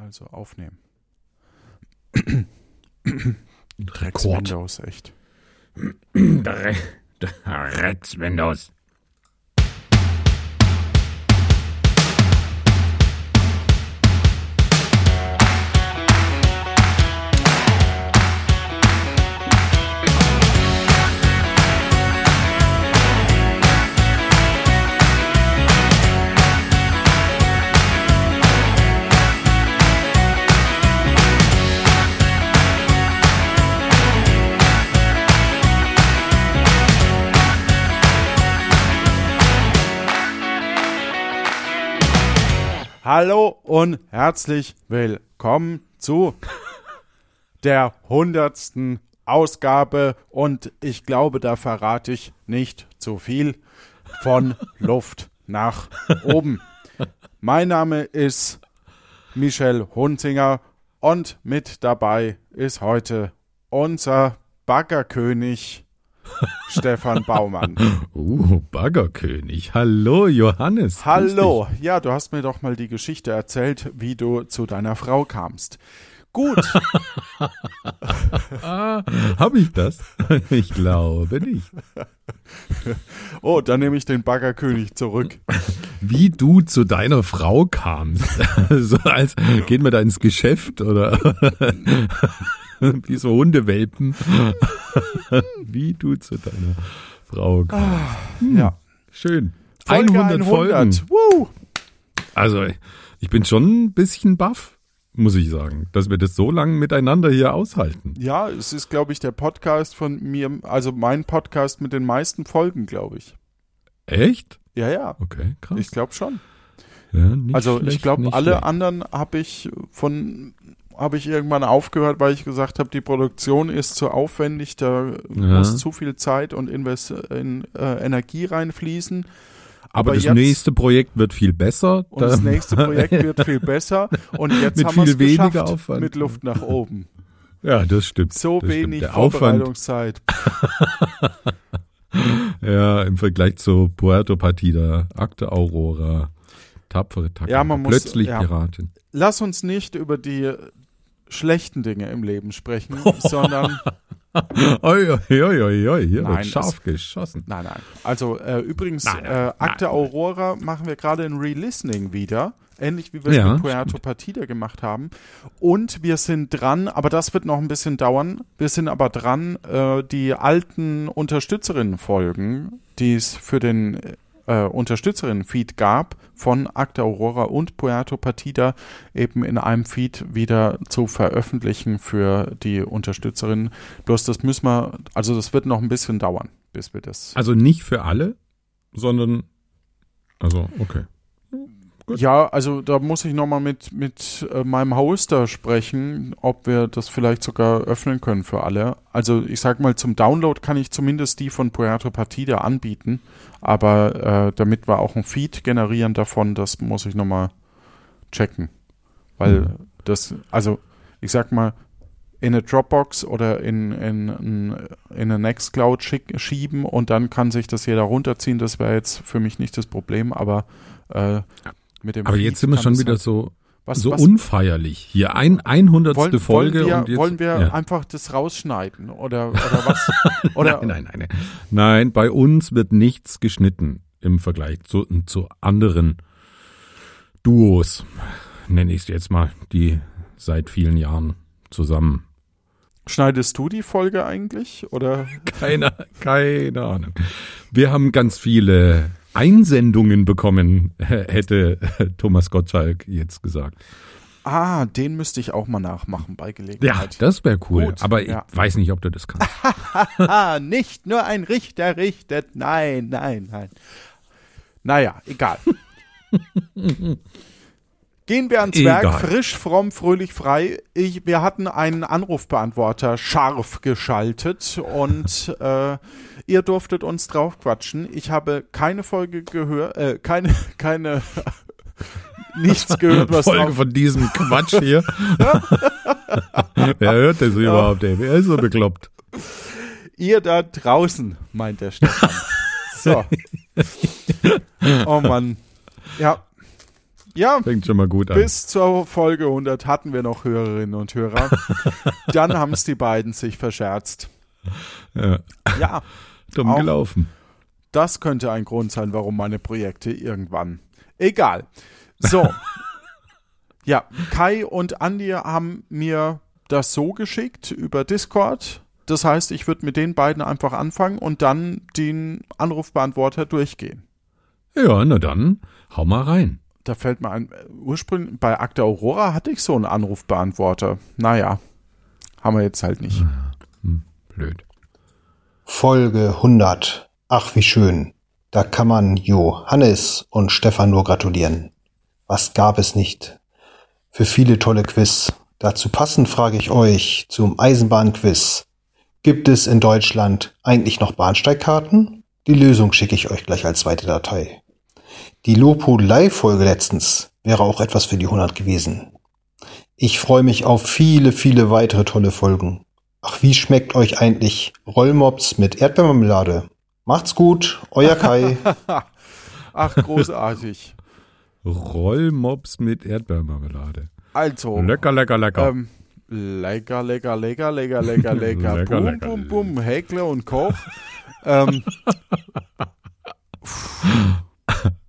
Also aufnehmen. Rex Rekord. Windows, echt. Rex Windows. Hallo und herzlich willkommen zu der hundertsten Ausgabe und ich glaube, da verrate ich nicht zu viel von Luft nach oben. Mein Name ist Michel Hunzinger und mit dabei ist heute unser Baggerkönig Stefan Baumann. Uh, Baggerkönig. Hallo, Johannes. Hallo, ja, du hast mir doch mal die Geschichte erzählt, wie du zu deiner Frau kamst. Gut. Ah, hab ich das? Ich glaube nicht. oh, dann nehme ich den Baggerkönig zurück. Wie du zu deiner Frau kamst. so als gehen wir da ins Geschäft oder wie so Hundewelpen. Wie du zu deiner Frau kamst. Ja, Schön. Folge 100 Folgen. Woo. Also, ich bin schon ein bisschen baff, muss ich sagen, dass wir das so lange miteinander hier aushalten. Ja, es ist, glaube ich, der Podcast von mir, also mein Podcast mit den meisten Folgen, glaube ich. Echt? Ja, ja, Okay, krass. ich glaube schon. ja, Also ich schlecht, glaube, nicht alle schlecht. anderen habe ich von habe ich irgendwann aufgehört, weil ich gesagt habe, die Produktion ist zu aufwendig, da Ja. muss zu viel Zeit und Invest in äh, Energie reinfließen. Aber, aber das jetzt- nächste Projekt wird viel besser. Und das Da- nächste Projekt wird viel besser. Und jetzt Mit haben wir es viel weniger geschafft Aufwand. mit Luft nach oben. Ja, das stimmt. So das stimmt. wenig Aufwand, Vorbereitungszeit. ja, im Vergleich zu Puerto Partida, Akte Aurora, tapfere Taktika, Ja, man muss- plötzlich ja. Piratin. Lass uns nicht über die schlechten Dinge im Leben sprechen, sondern Oi, oi, oi, oi, hier Nein, wird scharf geschossen. Nein, nein. Also äh, übrigens, Nein, nein, äh, Akte. Aurora machen wir gerade in Relistening wieder. Ähnlich wie wir Ja, es mit Puerto Partida gemacht haben. Und wir sind dran, aber das wird noch ein bisschen dauern. Wir sind aber dran, äh, die alten Unterstützerinnen-Folgen, die es für den äh, Unterstützerinnen-Feed gab, von Akte Aurora und Puerto Partida eben in einem Feed wieder zu veröffentlichen für die Unterstützerinnen. Bloß das müssen wir, also das wird noch ein bisschen dauern, bis wir das. Also nicht für alle, sondern, also, okay. Gut. Ja, also da muss ich nochmal mit, mit äh, meinem Hoster sprechen, ob wir das vielleicht sogar öffnen können für alle. Also ich sag mal, zum Download kann ich zumindest die von Puerto Partida anbieten, aber äh, damit wir auch ein Feed generieren davon, das muss ich nochmal checken. Weil Mhm. das, also ich sag mal, in eine Dropbox oder in, in, in, in eine Nextcloud schick, schieben und dann kann sich das jeder runterziehen. Das wäre jetzt für mich nicht das Problem, aber äh, mit dem Aber Feed jetzt sind wir schon wieder halt- so, was, so was, unfeierlich. Hier ein 100. wollen, Folge wollen wir, und jetzt. wollen wir ja. einfach das rausschneiden oder, oder was? Oder, Nein, nein, nein, nein. Nein, bei uns wird nichts geschnitten im Vergleich zu, zu anderen Duos, nenne ich es jetzt mal, die seit vielen Jahren zusammen. Schneidest du die Folge eigentlich? Oder? Keine, keine Ahnung. Wir haben ganz viele Einsendungen bekommen, hätte Thomas Gottschalk jetzt gesagt. Ah, den müsste ich auch mal nachmachen bei Ja, Gelegenheit. das wäre cool. Gut, aber ja. ich weiß nicht, ob du das kannst. Nicht nur ein Richter richtet. Nein, nein, nein. Naja, egal. Gehen wir ans Egal. Werk, frisch, fromm, fröhlich, frei. Ich, wir hatten einen Anrufbeantworter scharf geschaltet und äh, ihr durftet uns drauf quatschen. Ich habe keine Folge gehört, äh, keine, keine, nichts gehört, was Folge drauf, von diesem Quatsch hier. Wer hört das überhaupt? Ey? Wer ist so bekloppt? Ihr da draußen, meint der Stefan. So. Oh Mann. Ja. Ja, Fängt schon mal gut an. bis zur Folge 100 hatten wir noch Hörerinnen und Hörer. Dann haben es die beiden sich verscherzt. Ja, Ja, dumm gelaufen. das könnte ein Grund sein, warum meine Projekte irgendwann. Egal. So. ja, Kai und Andi haben mir das so geschickt über Discord. Das heißt, ich würde mit den beiden einfach anfangen und dann den Anrufbeantworter durchgehen. Ja, na dann, hau mal rein. Da fällt mir ein, ursprünglich bei Akte Aurora hatte ich so einen Anrufbeantworter. Naja, haben wir jetzt halt nicht. Blöd. Folge 100. Ach, wie schön. Da kann man Johannes und Stefan nur gratulieren. Was gab es nicht? Für viele tolle Quiz. Dazu passend frage ich euch zum Eisenbahnquiz. Gibt es in Deutschland eigentlich noch Bahnsteigkarten? Die Lösung schicke ich euch gleich als zweite Datei. Die Lobhudelei-Folge letztens wäre auch etwas für die 100 gewesen. Ich freue mich auf viele, viele weitere tolle Folgen. Ach, wie schmeckt euch eigentlich Rollmops mit Erdbeermarmelade? Macht's gut, euer Kai. Ach, großartig. Rollmops mit Erdbeermarmelade. Also, Lecker, lecker, lecker. ähm, lecker, lecker, lecker, lecker, lecker, lecker, Lecker, bum, lecker. bum, bum, Häkle und Koch. ähm,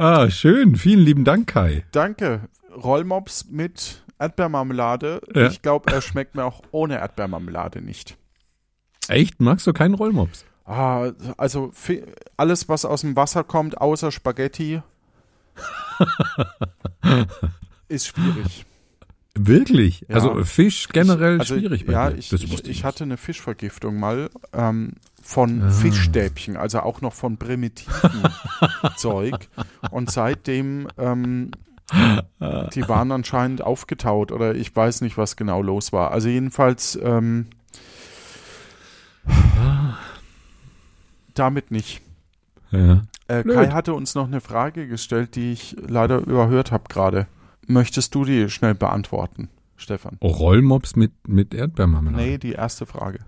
ah, schön. Vielen lieben Dank, Kai. danke. Rollmops mit Erdbeermarmelade. Ja. Ich glaube, er schmeckt mir auch ohne Erdbeermarmelade nicht. Echt? Magst du keinen Rollmops? Ah, also alles, was aus dem Wasser kommt, außer Spaghetti, ist schwierig. Wirklich? Ja. Also Fisch generell also, schwierig bei ja, dir. ich, ich, ich hatte eine Fischvergiftung mal ähm, von Ah. Fischstäbchen, also auch noch von primitiven Zeug. Und seitdem, ähm, die waren anscheinend aufgetaut oder ich weiß nicht, was genau los war. Also jedenfalls ähm, damit nicht. Ja. Äh. Kai hatte uns noch eine Frage gestellt, die ich leider überhört habe gerade. Möchtest du die schnell beantworten, Stefan? Oh, Rollmops mit, mit Erdbeermarmelade. Nee, die erste Frage.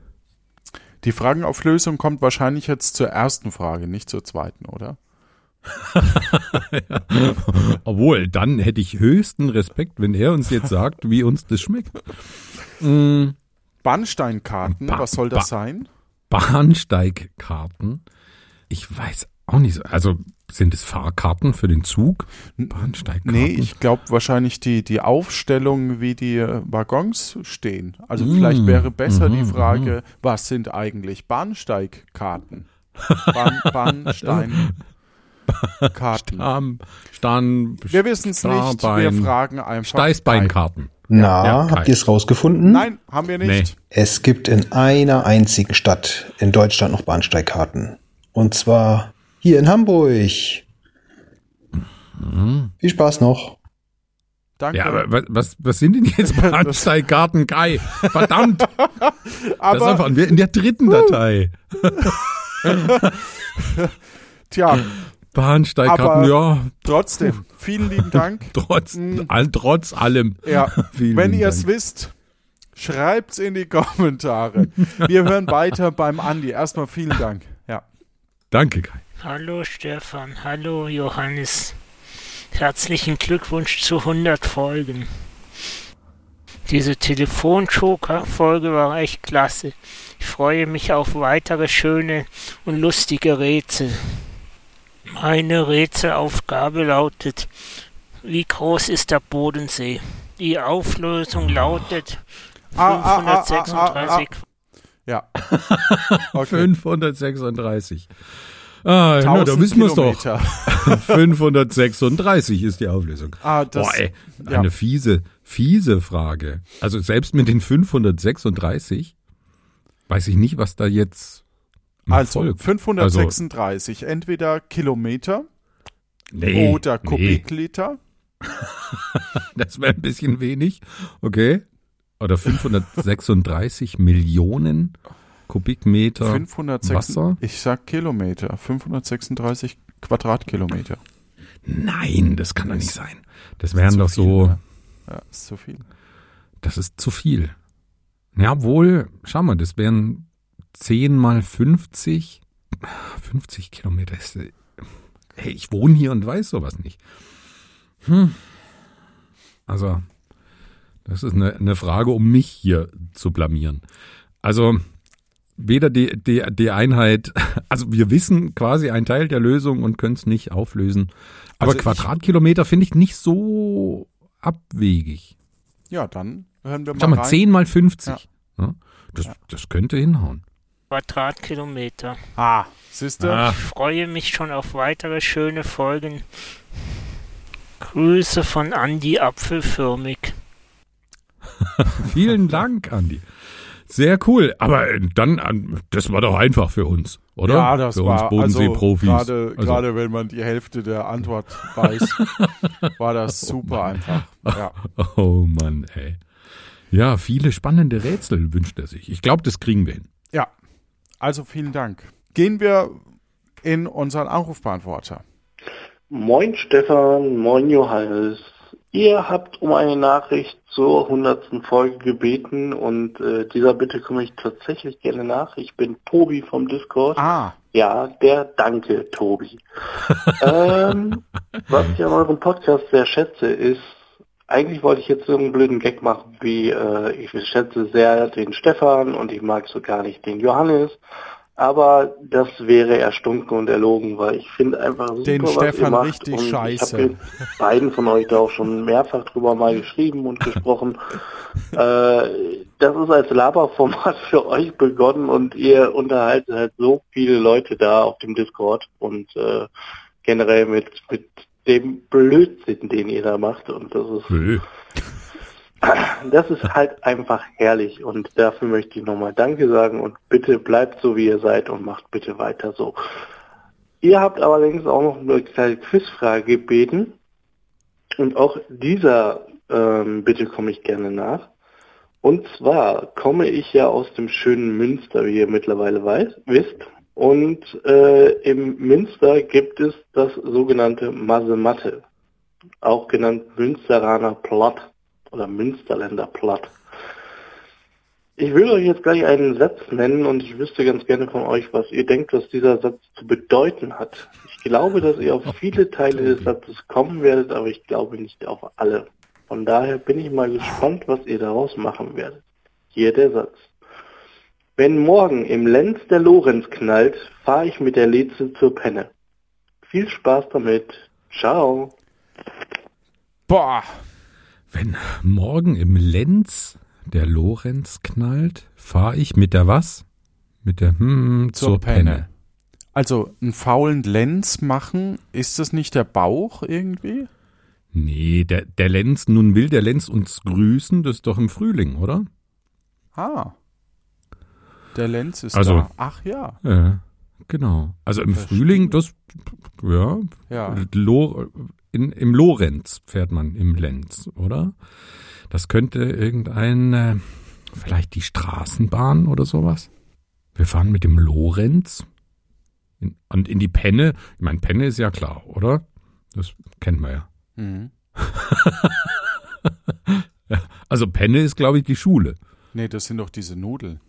Die Fragenauflösung kommt wahrscheinlich jetzt zur ersten Frage, nicht zur zweiten, oder? Obwohl, dann hätte ich höchsten Respekt, wenn er uns jetzt sagt, wie uns das schmeckt. Mm, Bahnsteinkarten, Ba- was soll das ba- sein? Bahnsteigkarten. Ich weiß auch nicht. so- Also sind es Fahrkarten für den Zug? Bahnsteigkarten? Nee, ich glaube wahrscheinlich die, die Aufstellung, wie die äh, Waggons stehen. Also Mm, vielleicht wäre besser die mhm, Frage, was sind eigentlich Bahnsteigkarten? Bahn, Bahnsteinkarten. Stamm, Stahn, Wir wissen es nicht, wir fragen einfach. Steißbeinkarten. Na, Ja, habt ihr es rausgefunden? Nein, haben wir nicht. Es gibt in einer einzigen Stadt in Deutschland noch Bahnsteigkarten. Und zwar hier in Hamburg. Viel Spaß noch. Danke. Ja, aber was, was, sind denn jetzt Bahnsteigkarten, Kai? Verdammt! Das Aber- erfahren wir in der dritten Datei. Tja, Bahnsteigkarten, ja, trotzdem, vielen lieben Dank. trotz, Mm. all, trotz allem. Ja, Vielen wenn ihr es wisst, schreibt's in die Kommentare. Wir hören weiter beim Andi. Erstmal vielen Dank. Ja. Danke, Kai. Hallo Stefan, hallo Johannes. Herzlichen Glückwunsch zu 100 Folgen. Diese Telefonjoker-Folge war echt klasse. Ich freue mich auf weitere schöne und lustige Rätsel. Meine Rätselaufgabe lautet, wie groß ist der Bodensee? Die Auflösung lautet Ah, ah, ah, ah, 536 Ja. Okay. 536. Ah, na, da 1000 wissen wir es doch. Kilometer. 536 ist die Auflösung. Ah, das, Boah, ey, ja. eine fiese, fiese Frage. Also selbst mit den 536 weiß ich nicht, was da jetzt also folgt. 536. Entweder Kilometer Nee, oder nee, Kubikliter. das wäre ein bisschen wenig. Okay. Oder 536 Millionen Kubikmeter 506, Wasser? ich sag Kilometer. 536 Quadratkilometer. Nein, das kann doch nicht sein. Das wären doch viel, so, ne? Ja, ist zu viel. das ist zu viel. Ja, wohl, schau mal, das wären 10 mal 50. 50 Kilometer. Ist, äh, hey, ich wohne hier und weiß sowas nicht. Also, das ist eine, eine Frage, um mich hier zu blamieren. Also, weder die, die, die Einheit, also wir wissen quasi einen Teil der Lösung und können es nicht auflösen. Aber Also Quadratkilometer finde ich nicht so abwegig. Ja, dann hören wir mal Sag mal, rein. 10 mal 50. Ja, das, das könnte hinhauen. Quadratkilometer. Ah, siehste? Ah. Ich freue mich schon auf weitere schöne Folgen. Grüße von Andi Apfelförmig. Vielen Dank, Andi. Sehr cool. Aber äh, dann, an- das war doch einfach für uns, oder? Ja, das für war uns Bodensee-Profis. Also, gerade, Also, gerade wenn man die Hälfte der Antwort weiß, war das super einfach. Ja. oh Mann, ey. Ja, viele spannende Rätsel wünscht er sich. Ich glaube, das kriegen wir hin. ja, also vielen Dank. Gehen wir in unseren Anrufbeantworter. Moin Stefan, moin Johannes. Ihr habt um eine Nachricht zur hundertsten Folge gebeten und äh, dieser Bitte komme ich tatsächlich gerne nach. Ich bin Tobi vom Discord. Ah, Ja, der Danke, Tobi. ähm, was ich an eurem Podcast sehr schätze, ist, eigentlich wollte ich jetzt so einen blöden Gag machen, wie äh, ich schätze sehr den Stefan und ich mag so gar nicht den Johannes. Aber das wäre erstunken und erlogen, weil ich finde einfach super, Den was Stefan ihr macht. richtig und scheiße. Ich habe mit beiden von euch da auch schon mehrfach drüber mal geschrieben und gesprochen. äh, das ist als Laberformat für euch begonnen und ihr unterhaltet halt so viele Leute da auf dem Discord und äh, generell mit, mit dem Blödsinn, den ihr da macht. Und das ist. Das ist halt einfach herrlich und dafür möchte ich nochmal Danke sagen und bitte bleibt so wie ihr seid und macht bitte weiter so. Ihr habt allerdings auch noch eine kleine Quizfrage gebeten und auch dieser ähm, Bitte komme ich gerne nach. Und zwar komme ich ja aus dem schönen Münster, wie ihr mittlerweile weiß, wisst. Und äh, im Münster gibt es das sogenannte Masematte, auch genannt Münsteraner Platt oder Münsterländer Platt. Ich will euch jetzt gleich einen Satz nennen und ich wüsste ganz gerne von euch, was ihr denkt, was dieser Satz zu bedeuten hat. Ich glaube, dass ihr auf viele Teile des Satzes kommen werdet, aber ich glaube nicht auf alle. Von daher bin ich mal gespannt, was ihr daraus machen werdet. Hier der Satz. Wenn morgen im Lenz der Lorenz knallt, fahre ich mit der Leze zur Penne. Viel Spaß damit. Ciao. boah, Wenn morgen im Lenz der Lorenz knallt, fahre ich mit der was? Mit der hm, zur, Zur Penne. Penne. also einen faulen Lenz machen, ist das nicht der Bauch irgendwie? Nee, der, der Lenz, nun will der Lenz uns grüßen, das ist doch im Frühling, oder? Ah, der Lenz ist Also- da. Ach ja, Ja, genau. Also im Verstehe. Frühling, das, ja, ja. Lo, in, im Lorenz fährt man im Lenz, oder? Das könnte irgendein, äh, vielleicht die Straßenbahn oder sowas. Wir fahren mit dem Lorenz in, und in die Penne. Ich meine, Penne ist ja klar, oder? Das kennen wir ja. Mhm. Also Penne ist, glaube ich, die Schule. Nee, das sind doch diese Nudeln.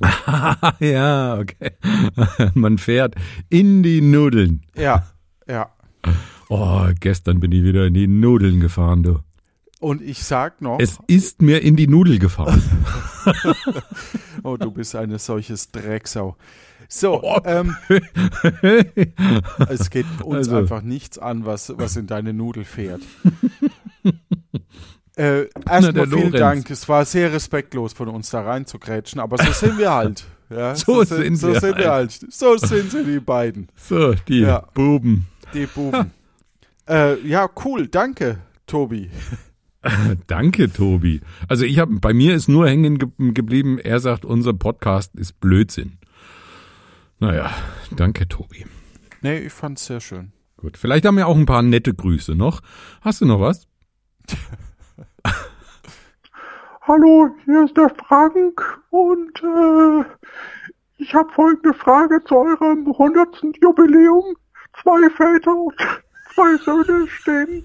ja, okay. Man fährt in die Nudeln. Ja, ja. Oh, gestern bin ich wieder in die Nudeln gefahren, du. Und ich sag noch, Es ist mir in die Nudel gefahren. oh, du bist eine solches Drecksau. So, Oh. ähm, es geht uns Also. einfach nichts an, was, was in deine Nudel fährt. äh, Erstmal vielen Lorenz. Dank. Es war sehr respektlos von uns da reinzugrätschen, aber so sind wir halt. Ja, So sind so wir sind wir halt. So sind sie, die beiden. So, die Ja. Buben. Die Buben. äh, ja, cool. Danke, Tobi. Danke, Tobi. Also ich habe, bei mir ist nur hängen ge geblieben, er sagt, unser Podcast ist Blödsinn. Naja, danke, Tobi. Nee, ich fand's sehr schön. Gut, vielleicht haben wir auch ein paar nette Grüße noch. Hast du noch was? Hallo, hier ist der Frank und äh, ich habe folgende Frage zu eurem 100. Jubiläum. Zwei Väter und zwei Söhne stehen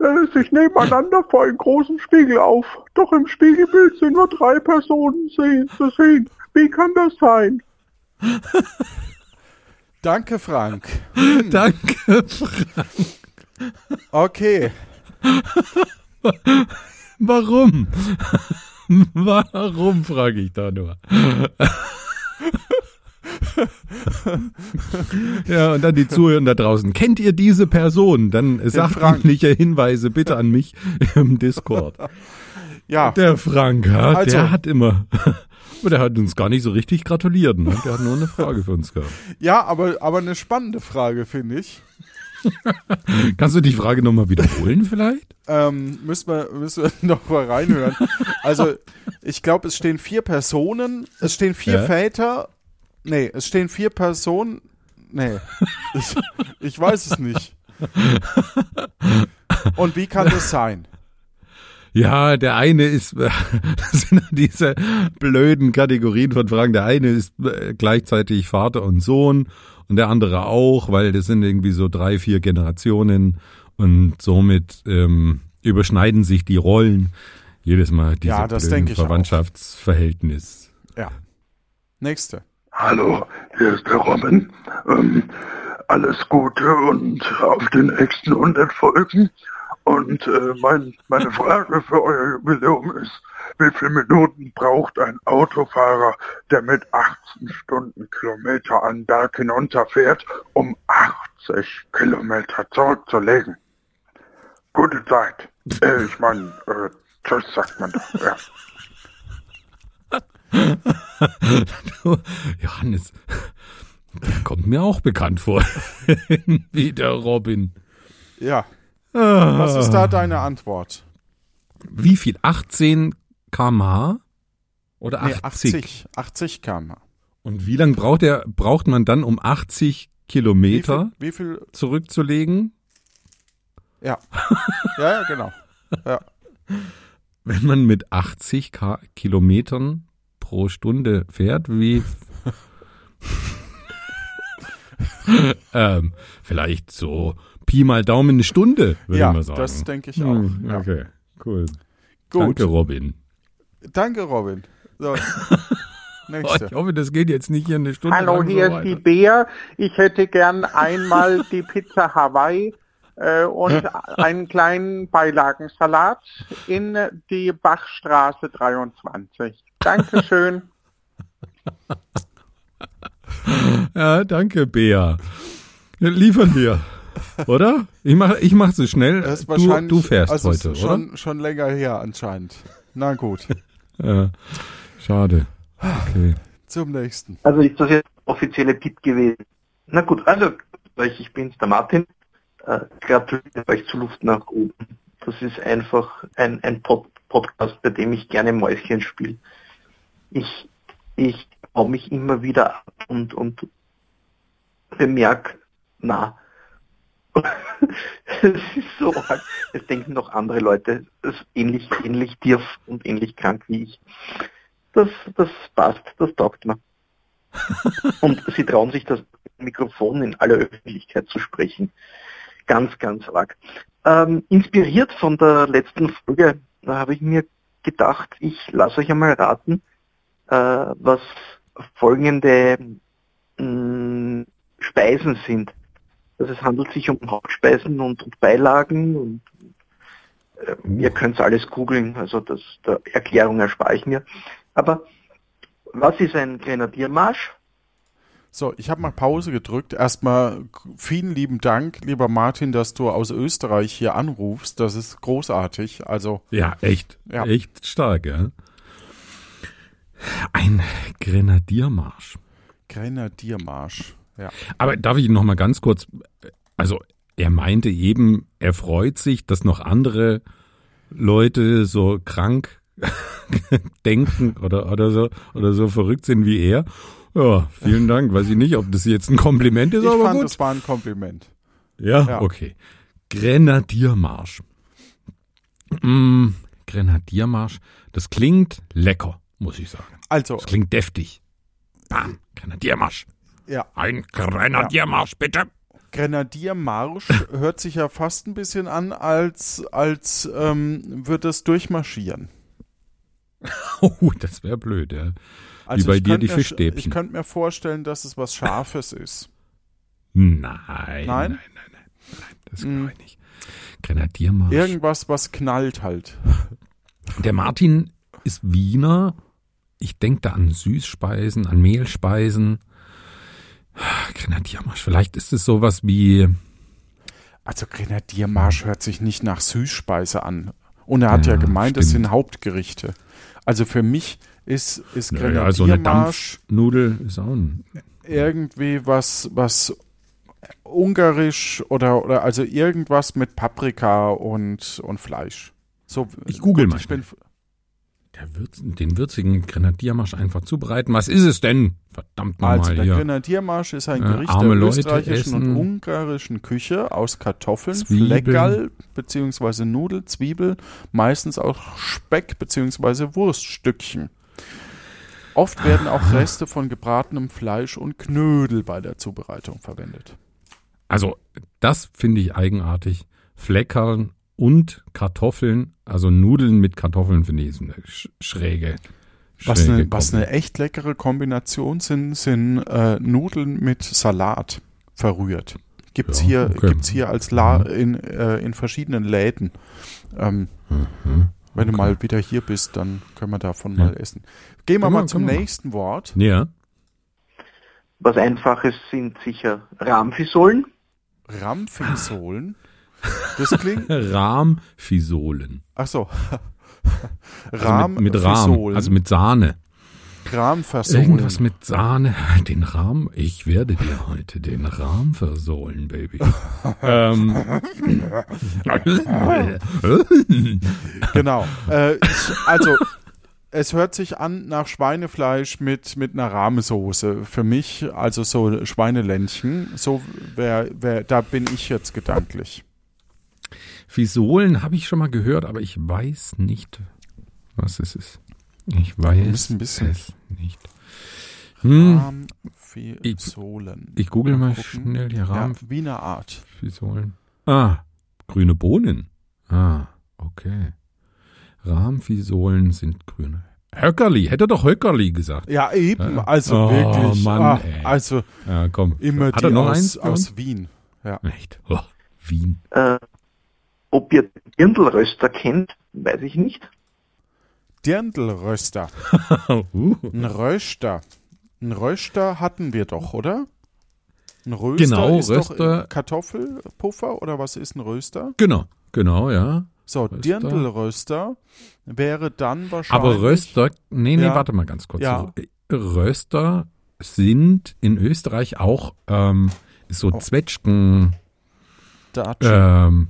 äh, sich nebeneinander vor einem großen Spiegel auf. Doch im Spiegelbild sind nur drei Personen sehen, zu sehen. Wie kann das sein? Danke, Frank. Danke, Frank. Okay. Warum? Warum, frage ich da nur. ja, und dann die Zuhörer da draußen. Kennt ihr diese Person? Dann sachdienliche Hinweise bitte an mich im Discord. Ja, Der Frank, ja, Also- der hat immer. Aber der hat uns gar nicht so richtig gratuliert. Ne? Der hat nur eine Frage für uns gehabt. ja, aber, aber eine spannende Frage, finde ich. Kannst du die Frage nochmal wiederholen vielleicht? Ähm, müssen wir, müssen wir noch mal reinhören. Also, ich glaube, es stehen vier Personen, es stehen vier Ja. Väter. Nee, es stehen vier Personen. Nee, ich, ich weiß es nicht. Und wie kann das sein? Ja, der eine ist, das sind diese blöden Kategorien von Fragen. Der eine ist äh, gleichzeitig Vater und Sohn und der andere auch, weil das sind irgendwie so drei, vier Generationen und somit ähm, überschneiden sich die Rollen jedes Mal diese Ja, das blöden denke ich auch. Verwandtschaftsverhältnis. Ja. Nächste. Hallo, hier ist der Robin. Ähm, alles Gute und auf den nächsten 100 Folgen. Und äh, mein, meine Frage für euer Jubiläum ist, wie viele Minuten braucht ein Autofahrer, der mit 18 Stundenkilometer einen Berg hinunterfährt, um 80 Kilometer zurückzulegen? Gute Zeit. Äh, ich meine, äh, tschüss sagt man doch. Ja. Johannes, der kommt mir auch bekannt vor. Wie der Robin. Ja. Ah. Was ist da deine Antwort? Wie viel? 18 kmh? Oder Nee, 80? 80. 80 km. Und wie lange braucht er, braucht man dann, um 80 Wie Kilometer viel, wie viel? zurückzulegen? Ja. Ja, ja, genau. Ja. Wenn man mit 80 K Kilometern pro Stunde fährt, wie ähm, vielleicht so Pi mal Daumen eine Stunde, würde Ja, ich mal sagen. das denke ich auch. Hm, Ja. Okay, cool. Gut. Danke, Robin. Danke, Robin. So. Oh, ich hoffe, das geht jetzt nicht hier eine Stunde Hallo, lang hier so ist die. Bär. Ich hätte gern einmal die Pizza Hawaii äh, und einen kleinen Beilagensalat in die Bachstraße 23. Dankeschön. Ja, danke, Bea. Liefern wir, oder? Ich mach, ich mach so schnell. Du, du fährst also heute, ist oder? schon, schon länger her anscheinend. Na gut, Ja, schade. Okay. zum nächsten. Also ist das jetzt offizielle Tipp gewesen? Na gut, also ich, ich bin's, der Martin. Äh, gratuliere euch zu Luft nach oben. Das ist einfach ein, ein Pod Podcast, bei dem ich gerne Mäuschen spiele. Ich, ich hau mich immer wieder ab und, und bemerke, na, es ist so arg. Es denken noch andere Leute, ähnlich, ähnlich tief und ähnlich krank wie ich. Das, das passt, das taugt mir. Und sie trauen sich das Mikrofon in aller Öffentlichkeit zu sprechen. Ganz, ganz arg. Ähm, inspiriert von der letzten Folge, da habe ich mir gedacht, ich lasse euch einmal raten, was folgende mh, Speisen sind. Also es handelt sich um Hauptspeisen und, und Beilagen und äh, ihr könnt alles googeln, also das der Erklärung erspare ich mir. Aber was ist ein Grenadiermarsch? So, ich habe mal Pause gedrückt. Erstmal vielen lieben Dank, lieber Martin, dass du aus Österreich hier anrufst. Das ist großartig. Also, Ja, echt. Ja. Echt stark, ja. Ein Grenadiermarsch. Grenadiermarsch. Ja. Aber darf ich noch mal ganz kurz, also er meinte eben, er freut sich, dass noch andere Leute so krank denken oder, oder so oder so verrückt sind wie er. Ja, vielen Dank. Weiß ich nicht, ob das jetzt ein Kompliment ist, Ich aber fand, gut. das war ein Kompliment. Ja, Ja. okay. Grenadiermarsch. Mm, Grenadiermarsch. Das klingt lecker, muss ich sagen. Also, Das klingt deftig. Bam, Grenadiermarsch. ja, Ein Grenadiermarsch, bitte. Grenadiermarsch hört sich ja fast ein bisschen an, als, als ähm, würde es durchmarschieren. Oh, das wäre blöd, ja. Also bei ich dir die mir, Fischstäbchen. Ich könnte mir vorstellen, dass es was Scharfes ist. Nein, nein, nein, Nein? nein, nein. das glaube ich nicht. Grenadiermarsch. Irgendwas, was knallt halt. Der Martin ist Wiener. Ich denke da an Süßspeisen, an Mehlspeisen. Grenadiermarsch. Vielleicht ist es sowas wie. Also Grenadiermarsch hört sich nicht nach Süßspeise an. Und er hat ja, Ja, gemeint, das stimmt. sind Hauptgerichte. Also für mich ist, ist Naja, so eine Grenadiermarsch Dampfnudel ist auch ein. irgendwie was, was ungarisch oder, oder also irgendwas mit Paprika und, und Fleisch. So, Ich google mal Ich bin, Würz, den würzigen Grenadiermarsch einfach zubereiten. Was ist es denn? Verdammt also nochmal der hier. Grenadiermarsch ist ein Äh, Gericht arme der österreichischen und ungarischen Küche aus Kartoffeln, Zwiebeln. Fleckerl bzw. Nudel, Zwiebel, meistens auch Speck bzw. Wurststückchen. Oft werden auch Reste von gebratenem Fleisch und Knödel bei der Zubereitung verwendet. Also, das finde ich eigenartig. Fleckerln und Kartoffeln, also Nudeln mit Kartoffeln finde ich ist eine sch- schräge. Was schräge eine, was eine echt leckere Kombination sind, sind äh, Nudeln mit Salat verrührt. Gibt's Ja, hier, okay. gibt's hier als La in, äh, in verschiedenen Läden. Ähm, Mhm. Wenn du Okay. mal wieder hier bist, dann können wir davon Ja. mal essen. Gehen wir Können mal zum wir nächsten Wort. Ja. Was Einfaches sind sicher Rahmfisolen. Ramphinsohlen. Das klingt. Rahmfisolen. Ach so. Also mit, mit Rahm, Rahmfisolen. also mit Sahne. Rahmversohlen. Irgendwas mit Sahne. Den Rahm. Ich werde dir heute den Rahm versohlen, Baby. ähm. Genau. Äh, also, es hört sich an nach Schweinefleisch mit, mit einer Rahmsoße. Für mich, also so Schweineländchen. So wär, wär, da bin ich jetzt gedanklich. Fisolen habe ich schon mal gehört, aber ich weiß nicht, was es ist. Ich weiß ein bisschen- es nicht. Hm, Rahmfisolen. ich google mal gucken. schnell die Ja, Rahmfisolen. Wiener Art. Ah, grüne Bohnen. Ah, okay. Rahmfisolen sind grüne. Höckerli, hätte doch Höckerli gesagt. Ja, eben. Ja. Also Oh, wirklich. Mann, ah, ey. also Ja, komm. immer Hat die er noch aus, eins? Aus Wien. Ja. Echt? Oh, Wien. Äh, ob ihr Dirndlröster kennt, weiß ich nicht. Dirndlröster. uh. Ein Röster. Ein Röster hatten wir doch, oder? Ein Röster Genau, ist Röster. doch Kartoffelpuffer oder was ist ein Röster? Genau, genau, ja. So, Röster. Dirndlröster wäre dann wahrscheinlich. Aber Röster, nee, nee, Ja. warte mal ganz kurz. Ja. Röster sind in Österreich auch ähm, so Oh. Zwetschgen, Datschen. ähm,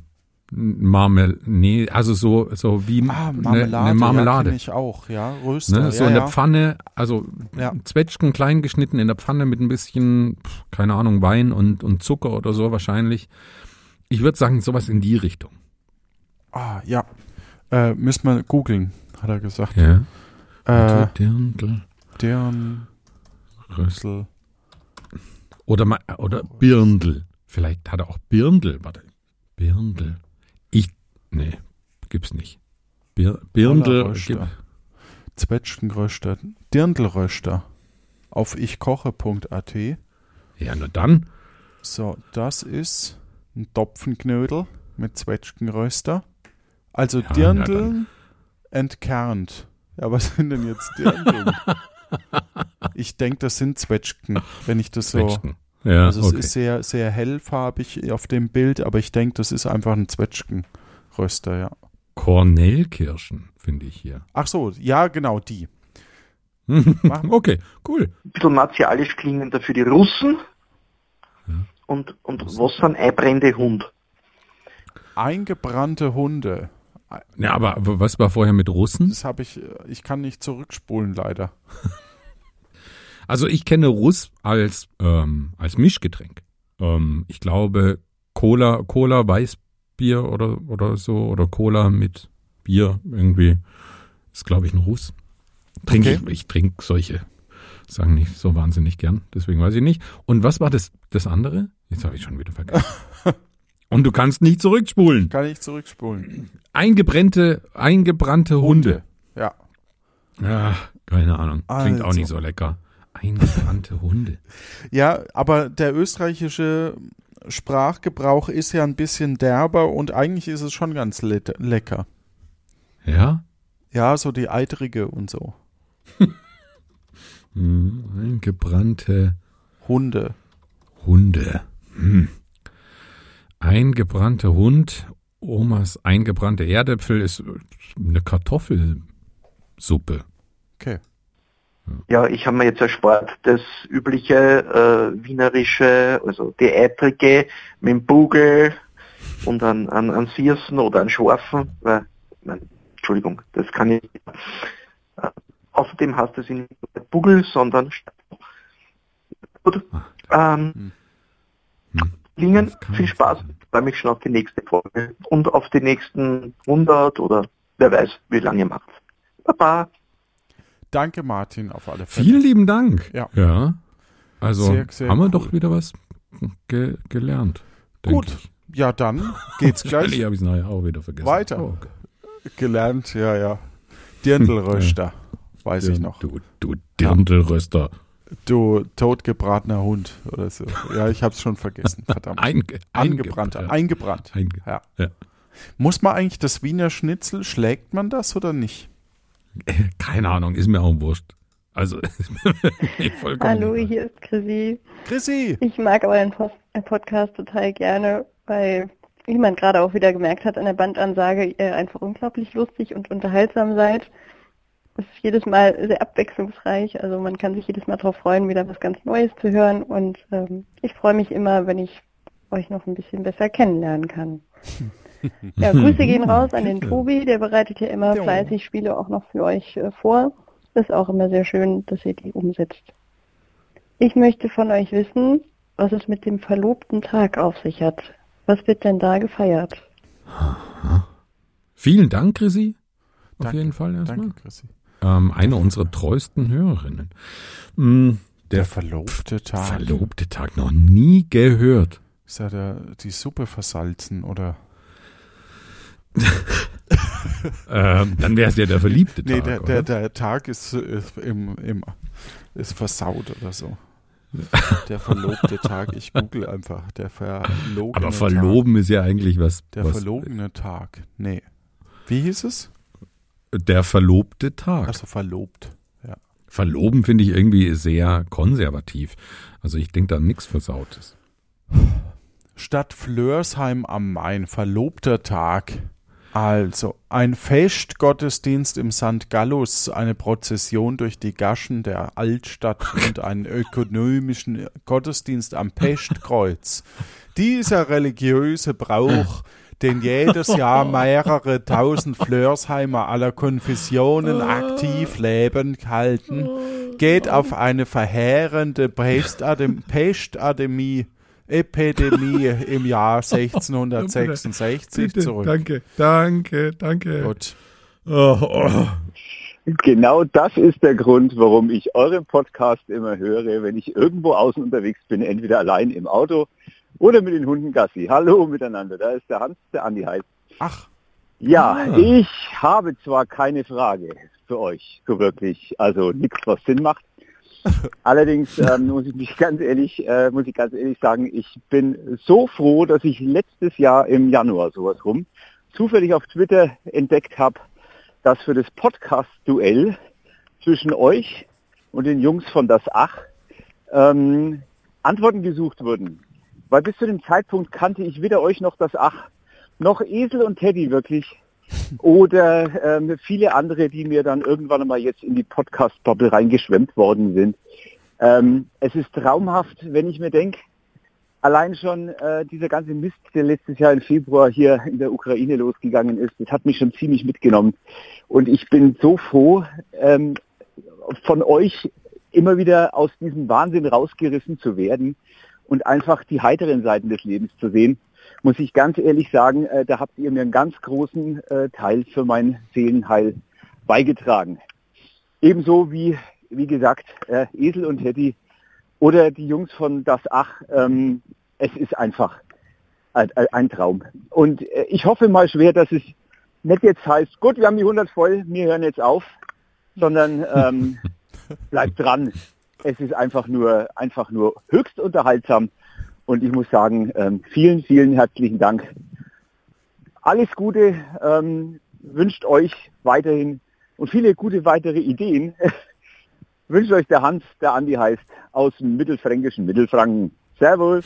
Marmel, nee, also so, so wie ah, eine, Marmelade. eine Ja, Marmelade. kenn ich auch, ja. Röster. ne? So ja, in der ja. Pfanne, also Ja. Zwetschgen klein geschnitten in der Pfanne mit ein bisschen, keine Ahnung, Wein und, und Zucker oder so wahrscheinlich. Ich würde sagen, sowas in die Richtung. Ah, ja. Äh, müssen wir googeln, hat er gesagt. Ja. Äh, Dirndl, Dirndl. Röstel. Oder, oder Birndl. Vielleicht hat er auch Birndl. Warte. Birndl. Nee, gibt's nicht. Bir, Birndl. Gib, Zwetschgenröster. Dirndlröster. Auf ichkoche.at. ja, nur dann. So, das ist ein Topfenknödel mit Zwetschgenröster. Also Ja, Dirndl entkernt. Ja, was sind denn jetzt Dirndl? ich denke, das sind Zwetschgen, wenn ich das so. Zwetschgen. Ja, Also es okay. ist sehr, sehr hellfarbig auf dem Bild, aber ich denke, das ist einfach ein Zwetschgenröster, ja. Kornellkirschen, finde ich hier. Ach so, ja, genau, die. Okay, cool. Ein bisschen martialisch klingender für die Russen. Und, und was sind einbrennende Hund? Eingebrannte Hunde. Ja, aber was war vorher mit Russen? Das habe ich, äh, ich kann nicht zurückspulen, leider. Also ich kenne Russ als, ähm, als Mischgetränk. Ähm, ich glaube Cola, Cola, Weißbier oder, oder so, oder Cola mit Bier irgendwie, ist glaube ich ein Russ. Trinke Okay. ich, ich trinke solche, sagen nicht so wahnsinnig gern, deswegen weiß ich nicht. Und was war das, das andere? Jetzt habe ich schon wieder vergessen. Und du kannst nicht zurückspulen. Kann ich zurückspulen. Eingebrannte, eingebrannte Hunde. Ja. Ja, keine Ahnung. Klingt auch Also. nicht so lecker. Eingebrannte Hunde. Ja, aber der österreichische Sprachgebrauch ist ja ein bisschen derber und eigentlich ist es schon ganz le lecker. Ja? Ja, so die eitrige und so. Hm, eingebrannte Hunde. Hunde. Hm. Eingebrannter Hund. Omas eingebrannte Erdäpfel ist eine Kartoffelsuppe. Okay. Ja, ich habe mir jetzt erspart das übliche äh, wienerische, also die Eitrige mit dem Bugel und an, an, an Siersen oder an Schorfen, weil, nein, Entschuldigung, das kann ich nicht. Äh, außerdem heißt es nicht Bugel, sondern Gut, ähm, Hm. Lingen, kann viel Spaß, freue mich schon auf die nächste Folge und auf die nächsten 100 oder wer weiß, wie lange ihr macht. Baba. Danke, Martin, auf alle Fälle. Vielen lieben Dank. Ja. Ja. Also Sehr, sehr haben wir cool. doch wieder was ge gelernt. Gut, Ich. ja, dann geht's gleich Wahrscheinlich habe ich es nachher auch wieder vergessen. weiter. Oh, okay. Gelernt, ja, ja. Dirndlröster, weiß ich noch. Du, du Dirndlröster. Du totgebratener Hund oder so. Ja, ich hab's schon vergessen, verdammt. Einge Angebrannter, eingebrannt. eingebrannt. Einge Ja. ja. Muss man eigentlich das Wiener Schnitzel, schlägt man das oder nicht? Keine Ahnung, ist mir auch wurscht. Also, ist mir vollkommen Hallo, egal. hier ist Chrissy. Chrissy! Ich mag euren Podcast total gerne, weil, wie man gerade auch wieder gemerkt hat an der Bandansage, ihr einfach unglaublich lustig und unterhaltsam seid. Es ist jedes Mal sehr abwechslungsreich, also man kann sich jedes Mal darauf freuen, wieder was ganz Neues zu hören und ähm, ich freue mich immer, wenn ich euch noch ein bisschen besser kennenlernen kann. Ja, Grüße gehen raus an den. Tobi, der bereitet ja immer fleißig Spiele auch noch für euch äh, vor. Ist auch immer sehr schön, dass ihr die umsetzt. Ich möchte von euch wissen, was es mit dem verlobten Tag auf sich hat. Was wird denn da gefeiert? Vielen Dank, Chrissy. Auf Danke, jeden Fall erstmal. Danke, Chrissy. Ähm, eine unserer treuesten Hörerinnen. Mm, Der der verlobte Tag. verlobte Tag noch nie gehört. Ist ja der, die Suppe versalzen oder? Ähm, dann wäre es ja der verliebte Tag. Nee, der, der, der Tag ist, ist, im, im, ist versaut oder so. Der verlobte Tag. Ich google einfach. Der verlogene Aber verloben ist ja eigentlich was. Tag. Der was verlogene Tag. Nee. Wie hieß es? der verlobte Tag. Also verlobt. Ja. Verloben finde ich irgendwie sehr konservativ. Also ich denke da nichts Versautes. Stadt Flörsheim am Main, verlobter Tag. Also, ein Festgottesdienst im St. Gallus, eine Prozession durch die Gaschen der Altstadt und einen ökonomischen Gottesdienst am Pestkreuz. Dieser religiöse Brauch, den jedes Jahr mehrere tausend Flörsheimer aller Konfessionen aktiv lebend halten, geht auf eine verheerende Pestadem- Pestademie Epidemie im Jahr 1666 zurück. Danke, danke, danke. Gut. Oh, oh. Genau das ist der Grund, warum ich euren Podcast immer höre, wenn ich irgendwo außen unterwegs bin, entweder allein im Auto oder mit den Hunden Gassi. Hallo miteinander, da ist der Hans, der Andi heißt. Ach, Ja, Ah. ich habe zwar keine Frage für euch, so wirklich, also nichts, was Sinn macht. Allerdings ähm, muss ich mich ganz ehrlich, äh, muss ich ganz ehrlich sagen, ich bin so froh, dass ich letztes Jahr im Januar sowas rum zufällig auf Twitter entdeckt habe, dass für das Podcast-Duell zwischen euch und den Jungs von Das Ach ähm, Antworten gesucht wurden. Weil bis zu dem Zeitpunkt kannte ich weder euch noch Das Ach, noch Esel und Teddy wirklich oder ähm, viele andere, die mir dann irgendwann einmal jetzt in die Podcast-Bubble reingeschwemmt worden sind. Ähm, es ist traumhaft, wenn ich mir denke, allein schon äh, dieser ganze Mist, der letztes Jahr im Februar hier in der Ukraine losgegangen ist, das hat mich schon ziemlich mitgenommen. Und ich bin so froh, ähm, von euch immer wieder aus diesem Wahnsinn rausgerissen zu werden und einfach die heiteren Seiten des Lebens zu sehen muss ich ganz ehrlich sagen, äh, da habt ihr mir einen ganz großen äh, Teil für mein Seelenheil beigetragen. Ebenso wie, wie gesagt, äh, Esel und Hetty oder die Jungs von Das Ach. Ähm, es ist einfach ein, ein- Traum. Und äh, ich hoffe mal schwer, dass es nicht jetzt heißt, gut, wir haben die 100 voll, wir hören jetzt auf, sondern ähm, bleibt dran. Es ist einfach nur, einfach nur höchst unterhaltsam Und ich muss sagen, ähm, vielen, vielen herzlichen Dank. Alles Gute, ähm, wünscht euch weiterhin und viele gute weitere Ideen. wünscht euch der Hans, der Andi heißt, aus dem mittelfränkischen Mittelfranken. Servus.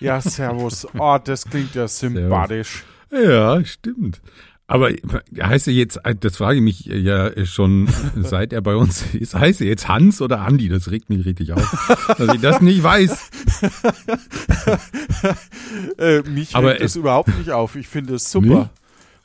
Ja, servus. Oh, das klingt ja sympathisch. Ja, stimmt. Aber heißt er jetzt, das frage ich mich ja schon, seit er bei uns ist, heißt er jetzt Hans oder Andi? Das regt mich richtig auf, dass ich das nicht weiß. äh, mich Aber regt das es- überhaupt nicht auf. Ich finde es super. Ja,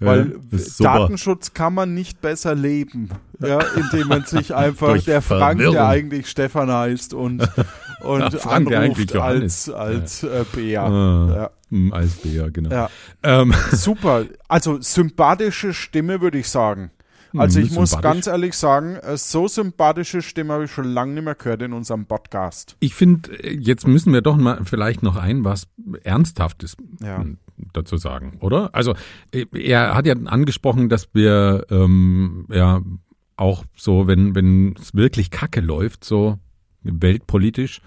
Weil super. Datenschutz kann man nicht besser leben, ja, indem man sich einfach der Frank, der Verwirrung. eigentlich Stefan heißt und, und Ja, Frank, der anruft als, als äh, Bea. Ah, Ja. hm, Als Bär, genau. Ja. Ähm, Super. Also sympathische Stimme, würde ich sagen. Also Hm, ich muss ganz ehrlich sagen, äh, so sympathische Stimme habe ich schon lange nicht mehr gehört in unserem Podcast. Ich finde, jetzt müssen wir doch mal vielleicht noch ein was Ernsthaftes Ja. hm, dazu sagen, oder? Also äh, er hat ja angesprochen, dass wir ähm, ja auch so, wenn wenn es wirklich Kacke läuft, so weltpolitisch,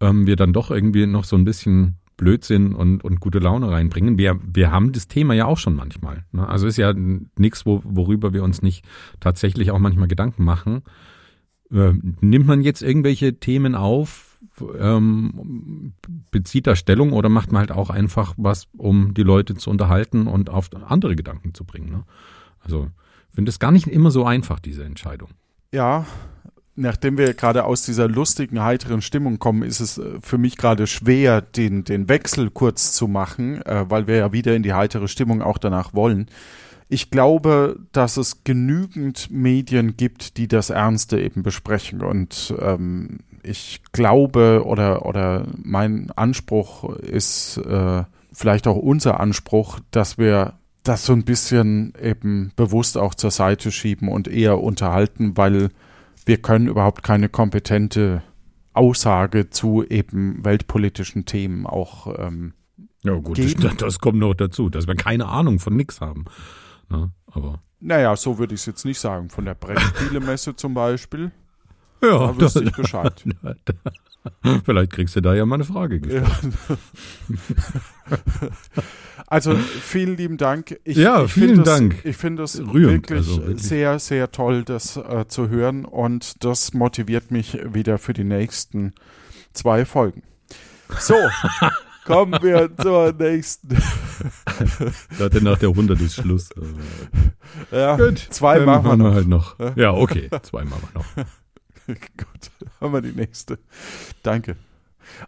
ähm, wir dann doch irgendwie noch so ein bisschen Blödsinn und, und gute Laune reinbringen. Wir, wir haben das Thema ja auch schon manchmal. Ne? Also ist ja nichts, wo, worüber wir uns nicht tatsächlich auch manchmal Gedanken machen. Äh, nimmt man jetzt irgendwelche Themen auf, ähm, bezieht da Stellung oder macht man halt auch einfach was, um die Leute zu unterhalten und auf andere Gedanken zu bringen? Ne? Also finde es gar nicht immer so einfach, diese Entscheidung. Ja, nachdem wir gerade aus dieser lustigen, heiteren Stimmung kommen, ist es äh, für mich gerade schwer, den, den Wechsel kurz zu machen, äh, weil wir ja wieder in die heitere Stimmung auch danach wollen. Ich glaube, dass es genügend Medien gibt, die das Ernste eben besprechen. Und ähm, ich glaube oder, oder mein Anspruch ist äh, vielleicht auch unser Anspruch, dass wir das so ein bisschen eben bewusst auch zur Seite schieben und eher unterhalten, weil wir können überhaupt keine kompetente Aussage zu eben weltpolitischen Themen auch ähm, Ja gut, das, das kommt noch dazu, dass wir keine Ahnung von nix haben. Ne? Aber Naja, so würde ich es jetzt nicht sagen. Von der Brettspielemesse zum Beispiel. ja, Da wüsste ich Bescheid. Vielleicht kriegst du da ja mal eine Frage gestellt. Ja. Also vielen lieben Dank. Ich, Ja, ich vielen das, Dank. Ich finde es Rührend, wirklich, also wirklich. sehr, sehr toll, das äh, zu hören und das motiviert mich wieder für die nächsten zwei Folgen. So, kommen wir zur nächsten. Dachte nach der 100 ist Schluss. Ja, Gut, zwei machen wir noch. halt noch. Ja. Ja, okay, zwei machen wir noch. Gut, haben wir die nächste. Danke.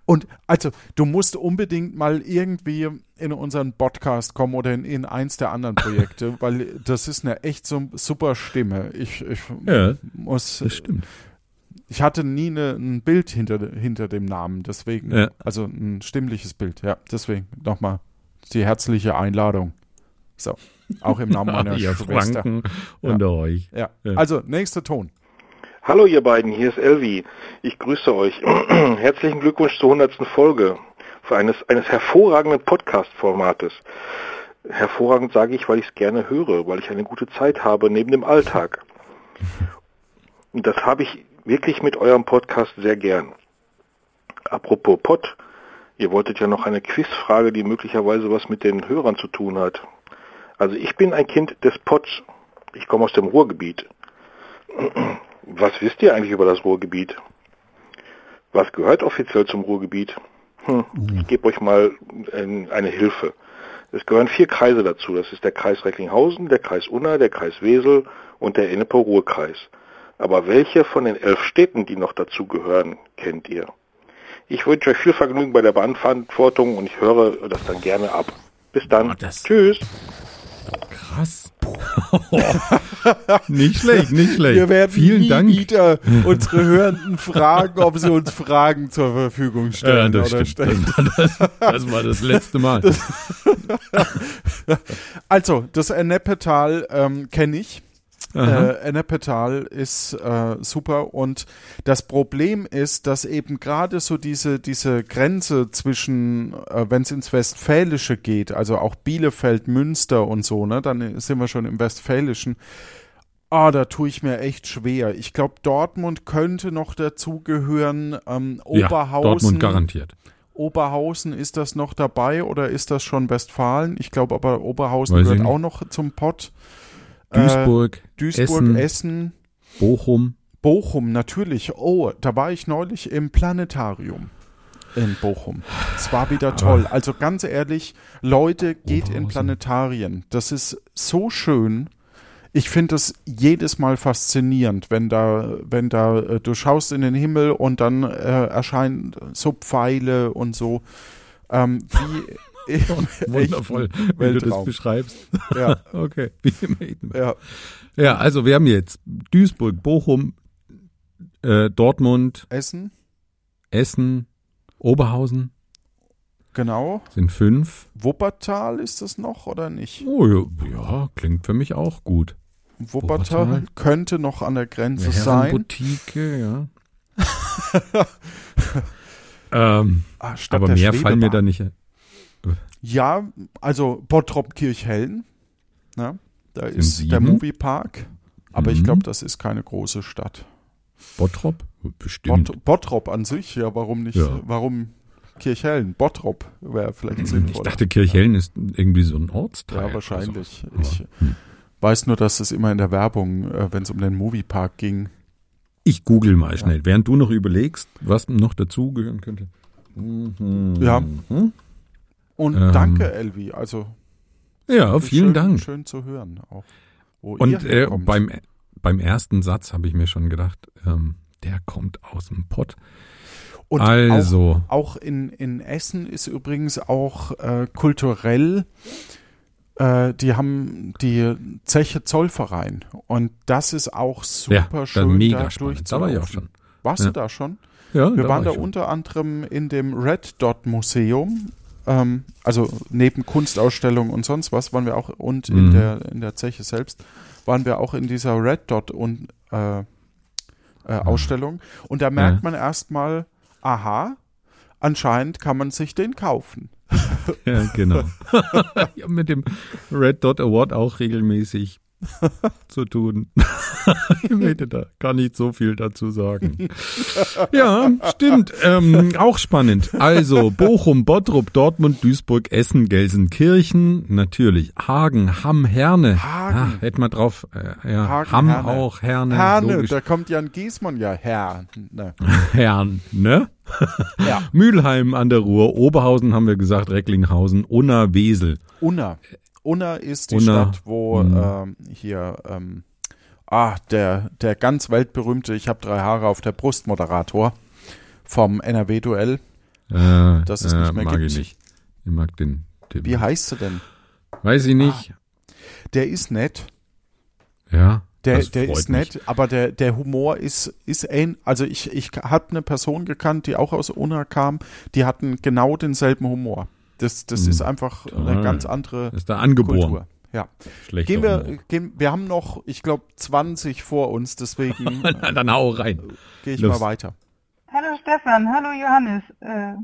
Und also, du musst unbedingt mal irgendwie in unseren Podcast kommen oder in, in eins der anderen Projekte, weil das ist eine echt so super Stimme. Ich, ich Ja, muss. Das stimmt. Ich hatte nie eine, ein Bild hinter, hinter dem Namen, deswegen, Ja. also ein stimmliches Bild, ja, deswegen nochmal die herzliche Einladung. So, auch im Namen meiner Ihr Schwester. Franken unter euch. Ja. Ja. Also, nächster Ton. Hallo ihr beiden, hier ist Elvi. Ich grüße euch. Herzlichen Glückwunsch zur 100. Folge für eines, eines hervorragenden Podcast-Formates. Hervorragend sage ich, weil ich es gerne höre, weil ich eine gute Zeit habe neben dem Alltag. Und das habe ich wirklich mit eurem Podcast sehr gern. Apropos Pod, ihr wolltet ja noch eine Quizfrage, die möglicherweise was mit den Hörern zu tun hat. Also ich bin ein Kind des Pods. Ich komme aus dem Ruhrgebiet. Was wisst ihr eigentlich über das Ruhrgebiet? Was gehört offiziell zum Ruhrgebiet? Hm, ich gebe euch mal eine Hilfe. Es gehören vier Kreise dazu. Das ist der Kreis Recklinghausen, der Kreis Unna, der Kreis Wesel und der Ennepe-Ruhr-Kreis. Aber welche von den elf Städten, die noch dazu gehören, kennt ihr? Ich wünsche euch viel Vergnügen bei der Beantwortung und ich höre das dann gerne ab. Bis dann. Tschüss. Krass. nicht schlecht, nicht schlecht. Wir werden Vielen nie Dank. wieder unsere Hörenden fragen, ob sie uns Fragen zur Verfügung Ja, stellen das oder stimmt. stellen. Das, das, das war das letzte Mal. Das, also, das Ennepetal ähm, kenne ich. Aha. Äh, Ennepetal ist äh, super und das Problem ist, dass eben gerade so diese, diese Grenze zwischen, äh, wenn es ins Westfälische geht, also auch Bielefeld, Münster und so, ne, dann sind wir schon im Westfälischen. Ah, da tue ich mir echt schwer. Ich glaube, Dortmund könnte noch dazugehören, ähm, Ja, Oberhausen. Dortmund garantiert. Oberhausen, ist das noch dabei oder ist das schon Westfalen? Ich glaube aber Oberhausen Weiß gehört auch noch zum Pott. Duisburg, Äh, Duisburg, Essen. Essen, Bochum. Bochum, natürlich. Oh, da war ich neulich im Planetarium in Bochum. Es war wieder toll. Also ganz ehrlich, Leute, geht in. Planetarien. Das ist so schön. Ich finde das jedes Mal faszinierend, wenn da, wenn da, äh, du schaust in den Himmel und dann äh, erscheinen so Pfeile und so. Ähm, wie Wundervoll, wenn du das beschreibst. Ja. okay. Wie im Ja. Ja, also wir haben jetzt Duisburg, Bochum, äh, Dortmund, Essen, Essen, Oberhausen genau. sind fünf. Wuppertal ist das noch oder nicht? Oh ja, ja, klingt für mich auch gut. Wuppertal, Wuppertal. könnte noch an der Grenze sein. Herrenboutique, ja. ähm, Ah, aber mehr fallen mir da nicht. Ja, also Bottrop Kirchhellen. Ne? Da Sind ist der sieben. Moviepark. Aber ich Mhm. glaube, das ist keine große Stadt. Bottrop? Bestimmt. Bott, Bottrop an sich, ja, warum nicht? Ja. Warum Kirchhellen? Bottrop wäre vielleicht sinnvoll. ich dachte, Kirchhellen ist irgendwie so ein Ortsteil. Ja, oder wahrscheinlich. sowas. Ich weiß nur, dass es immer in der Werbung, äh, wenn es um den Moviepark ging. Ich google mal schnell, während du noch überlegst, was noch dazugehören könnte. Mhm. Ja. Und Ähm. danke, Elvi. Also Ja, vielen schön, Dank. Schön zu hören auch. Und äh, beim, beim ersten Satz habe ich mir schon gedacht, ähm, der kommt aus dem Pott. Und also, Auch, auch in, in Essen ist übrigens auch äh, kulturell, äh, die haben die Zeche Zollverein. Und das ist auch Ja, super dann schön. mega da spannend. Da war ich auch schon. Warst Ja. du da schon? Ja, Wir da waren war da unter anderem in dem Red Dot Museum. Ähm, also neben Kunstausstellungen und sonst was waren wir auch und in Mhm. der in der Zeche selbst waren wir auch in dieser Red Dot und äh, äh, Ausstellung und da merkt Ja. man erstmal, aha, anscheinend kann man sich den kaufen. ja, genau. ich habe mit dem Red Dot Award auch regelmäßig zu tun. ich möchte da gar nicht so viel dazu sagen. Ja, stimmt. Ähm, auch spannend. Also Bochum, Bottrop, Dortmund, Duisburg, Essen, Gelsenkirchen, natürlich Hagen, Hamm, Herne. Hagen. Ah, hätten wir drauf. Äh, ja, Hagen, Hamm Herne. auch, Herne. Herne, logisch. da kommt Jan Giesmann ja her. Ne. Herrn, ne? Ja. Mülheim an der Ruhr, Oberhausen haben wir gesagt, Recklinghausen, Unna, Wesel. Unna. Unna ist die Unna. Stadt, wo Mhm. ähm, hier ähm, ah, der, der ganz weltberühmte Ich habe drei Haare auf der Brust Moderator vom NRW-Duell. Äh, Das es äh, nicht mehr mag gibt. ich nicht. Ich mag den. den Wie heißt du denn? Weiß ich nicht. Der ist nett. Ja. Der, der ist mich. nett, aber der, der Humor ist, ist ähn, also ich, ich habe eine Person gekannt, die auch aus Unna kam, die hatten genau denselben Humor. Das, das Hm. ist einfach eine ganz andere Ist da angeboren. Kultur. Ja. Schlechter Gehen wir, gehen, wir haben noch, ich glaube, 20 vor uns, deswegen Dann hau rein. gehe ich Los. mal weiter. Hallo Stefan, hallo Johannes. Äh,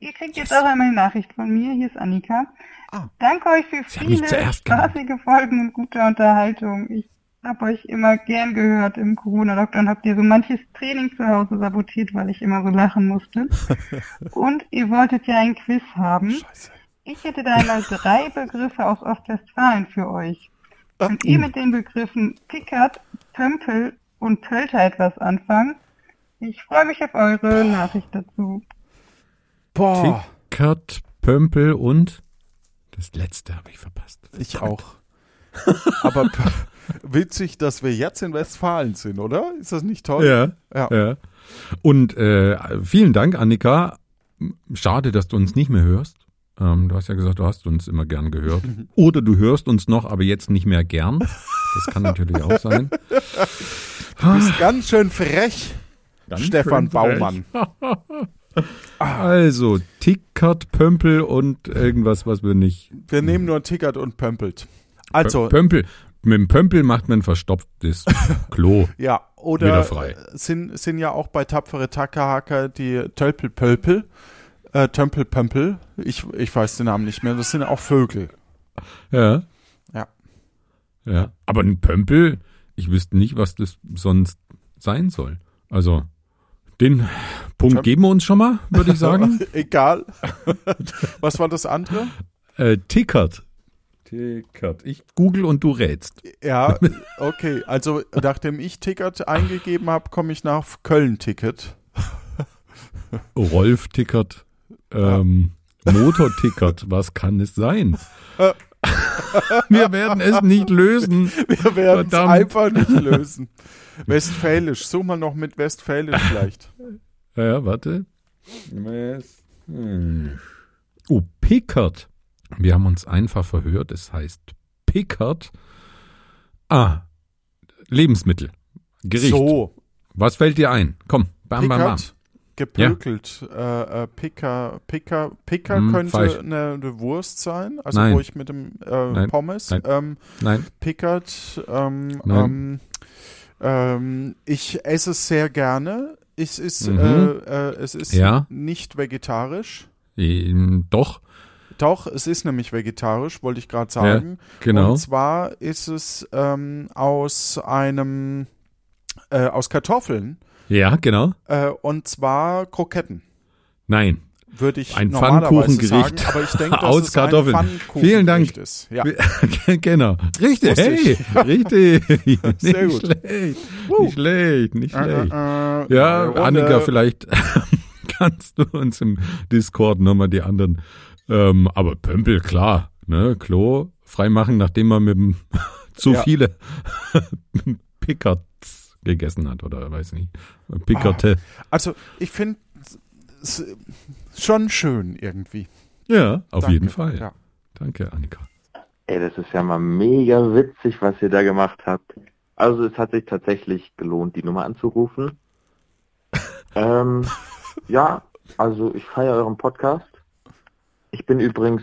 ihr kriegt jetzt auch einmal eine Nachricht von mir. Hier ist Annika. Ah. Danke euch für viele spaßige Folgen und gute Unterhaltung. Ich habe euch immer gern gehört im Corona-Lockdown. Habt ihr so manches Training zu Hause sabotiert, weil ich immer so lachen musste. und ihr wolltet ja ein Quiz haben. Scheiße. Ich hätte da einmal drei Begriffe aus Ostwestfalen für euch. Könnt ihr mit den Begriffen Pickert, Pömpel und Pölter etwas anfangen? Ich freue mich auf eure Nachricht dazu. Boah, Tickert, Pömpel und das letzte habe ich verpasst. ich auch. Aber witzig, dass wir jetzt in Westfalen sind, oder? Ist das nicht toll? Ja, Ja. ja. Und äh, vielen Dank, Annika. Schade, dass du uns nicht mehr hörst. Ähm, du hast ja gesagt, du hast uns immer gern gehört. Oder du hörst uns noch, aber jetzt nicht mehr gern. Das kann natürlich auch sein. Du bist ganz schön frech, Ganz Stefan schön frech. Baumann. Also, Tickert, Pömpel und irgendwas, was wir nicht. Wir nehmen nur Tickert und Pömpelt. Also, Pö- Pömpel. Mit dem Pömpel macht man verstopftes Klo. ja, oder Wieder frei. Sind, sind ja auch bei tapfere Tackerhacker die Tölpelpölpel, äh, Tömpelpömpel. Ich, ich weiß den Namen nicht mehr. Das sind auch Vögel. Ja. Ja. Ja. Aber ein Pömpel, ich wüsste nicht, was das sonst sein soll. Also, den Punkt geben wir uns schon mal, würde ich sagen. Egal. Was war das andere? Äh, tickert. Tickert. Ich google und du rätst. Ja, okay. Also nachdem ich Ticket eingegeben habe, komme ich nach Köln-Ticket. Rolf tickert. Ähm, Motor tickert. Was kann es sein? Wir werden es nicht lösen. Wir werden es einfach nicht lösen. Westfälisch. Such mal noch mit Westfälisch vielleicht. Ja, ja, warte. West- hm. Oh, Pickert. Wir haben uns einfach verhört. Es heißt Pickert. Ah, Lebensmittel. Gericht. So. Was fällt dir ein? Komm, bam, bam, bam. Pickert, gepökelt. Äh, äh, Picker, Picker, Picker Hm, könnte eine, eine Wurst sein, also Nein. wo ich mit dem äh, Nein. Pommes. Nein. Ähm, Nein. Pickert. Ähm, Nein. ähm, ähm, ich esse es sehr gerne. Es ist, Mhm. äh, äh, es ist Ja. nicht vegetarisch. Ähm, doch. Doch, es ist nämlich vegetarisch, wollte ich gerade sagen. genau. Und zwar ist es ähm, aus einem äh, aus Kartoffeln. Ja, genau. Äh, und zwar Kroketten, Nein. würde ich Ein Pfannkuchengericht sagen. Aber ich denke, dass aus es Kartoffeln. Vielen Dank. ist. Ja. genau. Richtig. Hey, ich. richtig. Sehr nicht gut. schlecht. Nicht schlecht, nicht Äh, schlecht. äh, äh, Ja, Runde. Annika, vielleicht kannst du uns im Discord nochmal die anderen, ähm, aber Pömpel, klar, ne, Klo freimachen, nachdem man mit dem zu Ja. viele Pickerts gegessen hat, oder weiß nicht, Pickerte. Also ich finde es schon schön irgendwie. Ja, auf Danke. jeden Fall. Ja. Danke, Annika. Ey, das ist ja mal mega witzig, was ihr da gemacht habt. Also es hat sich tatsächlich gelohnt, die Nummer anzurufen. ähm, ja, also ich feiere euren Podcast. Ich bin übrigens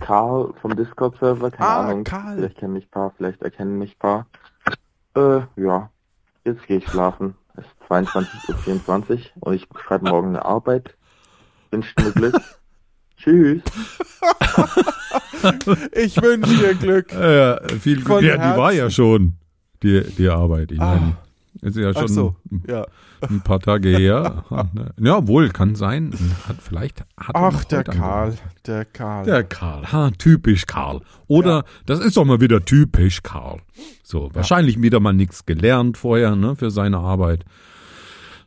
Karl vom Discord-Server, keine Ah, Ahnung. Karl. Vielleicht kennen mich ein paar, vielleicht erkennen mich ein paar. Äh, ja, jetzt gehe ich schlafen. Es ist 22.24 Uhr und ich schreibe morgen eine Arbeit. Wünscht mir Glück. Tschüss. Ich wünsche dir Glück. Ja, viel Glück. Ja, die war ja schon, die, die Arbeit. Ich Ah. meine, ist ja schon so, ja. ein paar Tage her. ja, wohl, kann sein. Hat, vielleicht hat er Ach, der Karl, der Karl. Der Karl, ha, typisch Karl. Oder, das ist doch mal wieder typisch Karl. So, wahrscheinlich wieder mal nichts gelernt vorher, ne, für seine Arbeit.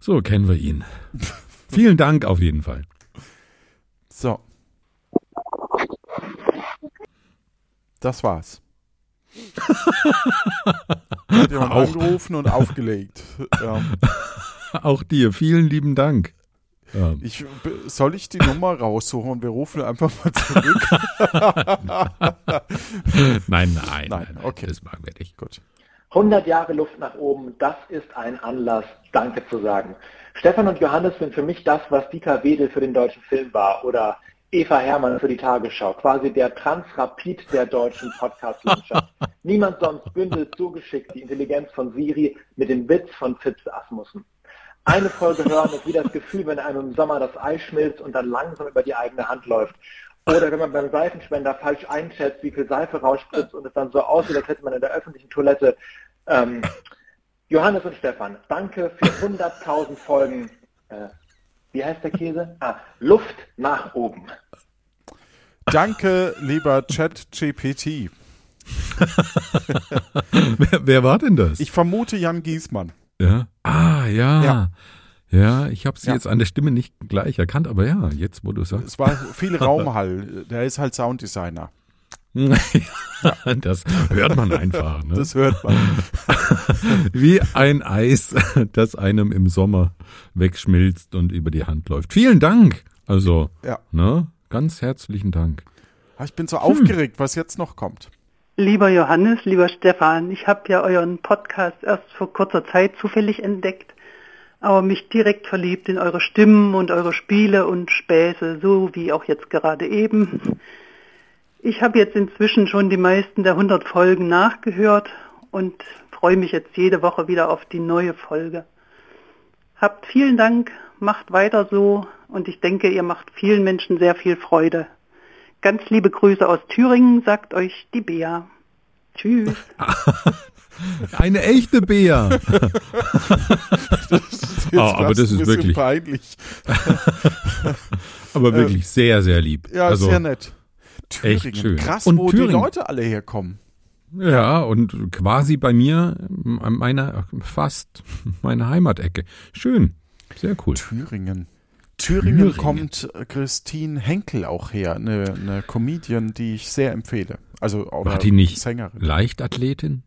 So kennen wir ihn. Vielen Dank auf jeden Fall. So. Das war's. Hat jemand Auch. angerufen und aufgelegt. Ja. Auch dir, vielen lieben Dank. Ähm, Ich, soll ich die Nummer raussuchen und wir rufen einfach mal zurück? nein, nein, nein, Nein, okay. das machen wir nicht. Gut. 100 Jahre Luft nach oben, das ist ein Anlass, Danke zu sagen. Stefan und Johannes sind für mich das, was Dieter Wedel für den deutschen Film war oder Eva Hermann für die Tagesschau, quasi der Transrapid der deutschen Podcast-Landschaft. Niemand sonst bündelt so geschickt die Intelligenz von Siri mit dem Witz von Fitz Asmussen. Eine Folge hören ist wie das Gefühl, wenn einem im Sommer das Ei schmilzt und dann langsam über die eigene Hand läuft. Oder wenn man beim Seifenspender falsch einschätzt, wie viel Seife rausspritzt und es dann so aussieht, als hätte man in der öffentlichen Toilette. Ähm, Johannes und Stefan, danke für 100.000 Folgen. Äh, wie heißt der Käse? Ah, Luft nach oben. Danke, lieber ChatGPT. wer, wer war denn das? Ich vermute Jan Giesmann. Ja. Ah, ja. Ja. Ja, ich habe sie Ja. jetzt an der Stimme nicht gleich erkannt, aber ja, jetzt wo du sagst. Es war viel Raumhall. Der ist halt Sounddesigner. ja, das hört man einfach. Ne? Das hört man. Wie ein Eis, das einem im Sommer wegschmilzt und über die Hand läuft. Vielen Dank. Also, Ja. ne, ganz herzlichen Dank. Ah, Ich bin so aufgeregt, was jetzt noch kommt. Lieber Johannes, lieber Stefan, ich habe ja euren Podcast erst vor kurzer Zeit zufällig entdeckt, aber mich direkt verliebt in eure Stimmen und eure Spiele und Späße, so wie auch jetzt gerade eben. Ich habe jetzt inzwischen schon die meisten der 100 Folgen nachgehört und freue mich jetzt jede Woche wieder auf die neue Folge. Habt vielen Dank, macht weiter so und ich denke, ihr macht vielen Menschen sehr viel Freude. Ganz liebe Grüße aus Thüringen, sagt euch die Bea. Tschüss. Eine echte Bea. Oh, aber das ist wirklich- peinlich. Aber Äh, wirklich sehr, sehr lieb. Ja, also, sehr nett. Echt Thüringen, schön. krass, Und wo die Thüringen. Leute alle herkommen. Ja, und quasi bei mir an meiner, fast meine Heimatecke. Schön. Sehr cool. Thüringen. Thüringen, Thüringen. kommt äh, Christine Henkel auch her, eine, eine Comedian, die ich sehr empfehle. Also auch War die nicht Sängerin. Leichtathletin?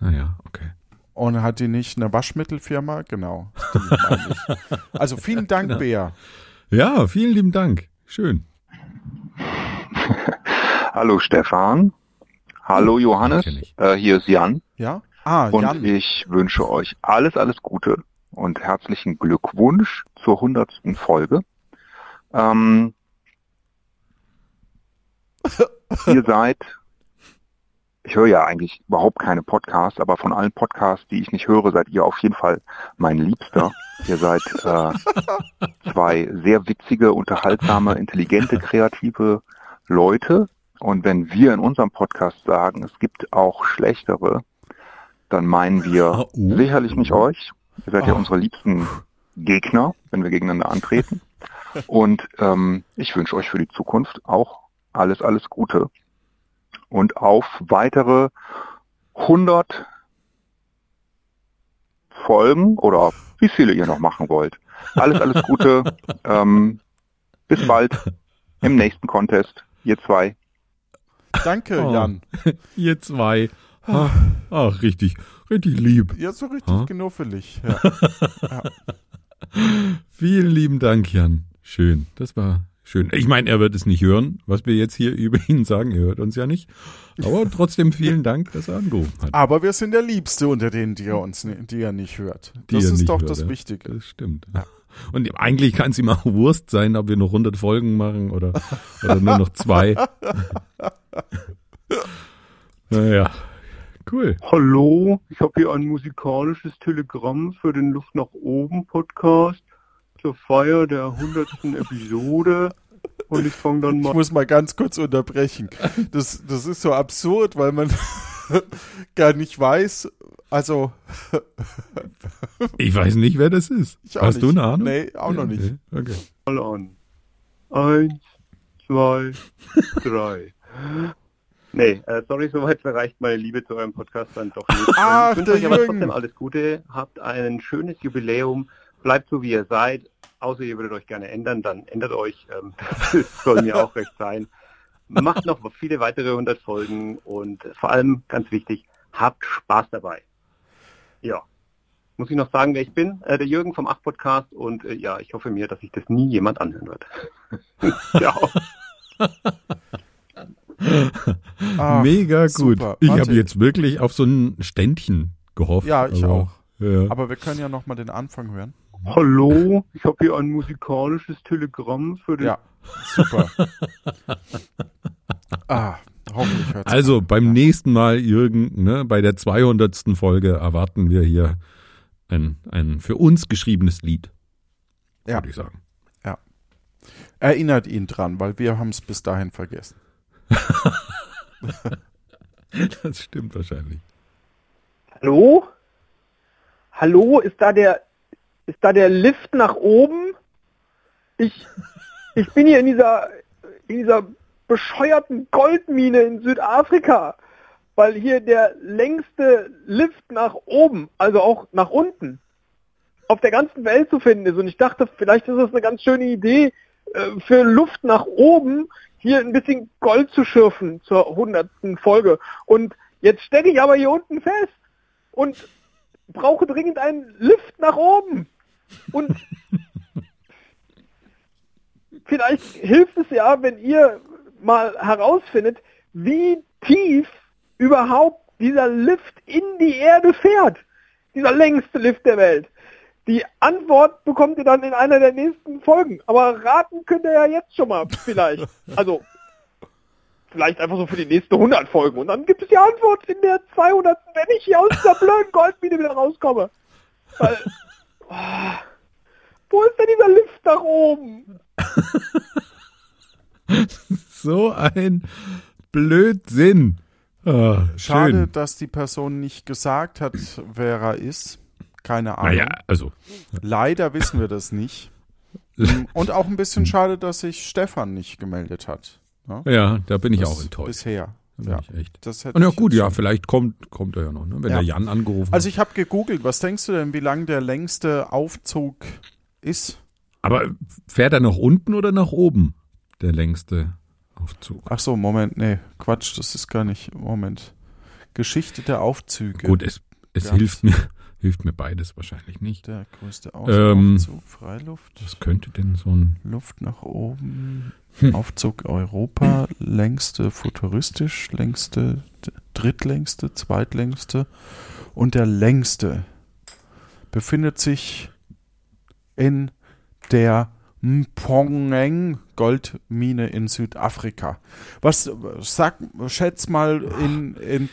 Naja, okay. Und hat die nicht eine Waschmittelfirma? Genau. die. Also vielen Dank, Genau. Bea. Ja, vielen lieben Dank. Schön. Hallo Stefan. Hallo Johannes. Äh, hier ist Jan. Ja? Ah, und Jan. ich wünsche euch alles, alles Gute und herzlichen Glückwunsch zur hundertsten Folge. Ähm, ihr seid, ich höre ja eigentlich überhaupt keine Podcasts, aber von allen Podcasts, die ich nicht höre, seid ihr auf jeden Fall mein Liebster. ihr seid äh, zwei sehr witzige, unterhaltsame, intelligente, kreative Leute. Und wenn wir in unserem Podcast sagen, es gibt auch schlechtere, dann meinen wir sicherlich nicht euch. Ihr seid ja Oh. unsere liebsten Gegner, wenn wir gegeneinander antreten. Und ähm, ich wünsche euch für die Zukunft auch alles, alles Gute. Und auf weitere 100 Folgen oder wie viele ihr noch machen wollt. Alles, alles Gute. ähm, bis bald im nächsten Contest. Ihr zwei. Danke, Oh, Jan. Ihr zwei. Ach, ach, richtig, richtig lieb. Ja, so richtig Ah. knuffelig. Ja. ja. Vielen lieben Dank, Jan. Schön. Das war schön. Ich meine, er wird es nicht hören, was wir jetzt hier über ihn sagen. Er hört uns ja nicht. Aber trotzdem vielen Dank, dass er angerufen hat. Aber wir sind der Liebste unter denen, die er uns, die er nicht hört. Die Das ist doch hört, das ja. Wichtige. Das stimmt. Und eigentlich kann es ihm auch Wurst sein, ob wir noch 100 Folgen machen oder, oder nur noch zwei. naja, cool. Hallo, ich habe hier ein musikalisches Telegramm für den Luft nach oben Podcast zur Feier der 100. Episode und ich fange dann Ich mal muss mal ganz kurz unterbrechen. Das, das ist so absurd, weil man gar nicht weiß, also Ich weiß nicht, wer das ist. Hast du nicht. eine Ahnung? Nee, auch noch nicht. Okay. mal an. Eins, zwei, drei. Nee, äh, sorry, soweit reicht meine Liebe zu eurem Podcast dann doch nicht. Ach, ich wünsche euch aber Jürgen. trotzdem alles Gute, habt ein schönes Jubiläum, bleibt so wie ihr seid, außer ihr würdet euch gerne ändern, dann ändert euch, ähm, das soll mir auch recht sein. Macht noch viele weitere 100 Folgen und vor allem, ganz wichtig, habt Spaß dabei. Ja. Muss ich noch sagen, wer ich bin? Äh, der Jürgen vom 8 Podcast und äh, ja, ich hoffe mir, dass sich das nie jemand anhören wird. ja. Ach, Mega gut. super. Ich habe jetzt wirklich auf so ein Ständchen gehofft. Ja, ich aber, auch. Ja. Aber wir können ja noch mal den Anfang hören. Hallo, ich habe hier ein musikalisches Telegramm für den Ja, super. ah, hoffentlich hört's Also beim nächsten Mal, Jürgen, ne, bei der 200. Folge erwarten wir hier ein, ein für uns geschriebenes Lied. Ja. Würde ich sagen. Ja. Erinnert ihn dran, weil wir haben es bis dahin vergessen. Das stimmt wahrscheinlich. Hallo? Hallo, ist da der ist da der Lift nach oben? Ich ich bin hier in dieser in dieser bescheuerten Goldmine in Südafrika, weil hier der längste Lift nach oben, also auch nach unten, auf der ganzen Welt zu finden ist. Und ich dachte, vielleicht ist das eine ganz schöne Idee, äh, für Luft nach oben hier ein bisschen Gold zu schürfen zur hundertsten Folge. Und jetzt stecke ich aber hier unten fest und brauche dringend einen Lift nach oben. Und vielleicht hilft es ja, wenn ihr mal herausfindet, wie tief überhaupt dieser Lift in die Erde fährt. Dieser längste Lift der Welt. Die Antwort bekommt ihr dann in einer der nächsten Folgen. Aber raten könnt ihr ja jetzt schon mal vielleicht. Also vielleicht einfach so für die nächsten 100 Folgen. Und dann gibt es die Antwort in der 200. wenn ich hier aus dieser blöden Goldmine wieder rauskomme. Weil, oh, wo ist denn dieser Lift nach oben? So ein Blödsinn. Ah, Schade, schön. dass die Person nicht gesagt hat, wer er ist. Keine Ahnung. Naja, also. Leider wissen wir das nicht. Und auch ein bisschen schade, dass sich Stefan nicht gemeldet hat. ne? Ja, da bin ich Das auch enttäuscht. Bisher. Ja. echt. Und ja gut, ja, vielleicht kommt, kommt er ja noch, ne? wenn Ja. der Jan angerufen Also hat. ich habe gegoogelt, was denkst du denn, wie lang der längste Aufzug ist? Aber fährt er nach unten oder nach oben? Der längste Aufzug. Ach so, Moment, nee, Quatsch, das ist gar nicht, Moment. Geschichte der Aufzüge. Gut, es, es hilft mir, hilft mir beides wahrscheinlich nicht. Der größte Ähm, Aufzug, Freiluft. Was könnte denn so ein Luft nach oben. Hm. Aufzug Europa, längste futuristisch, längste, drittlängste, zweitlängste und der längste befindet sich in der Mpongeng Goldmine in Südafrika. Was sag, schätz mal in, in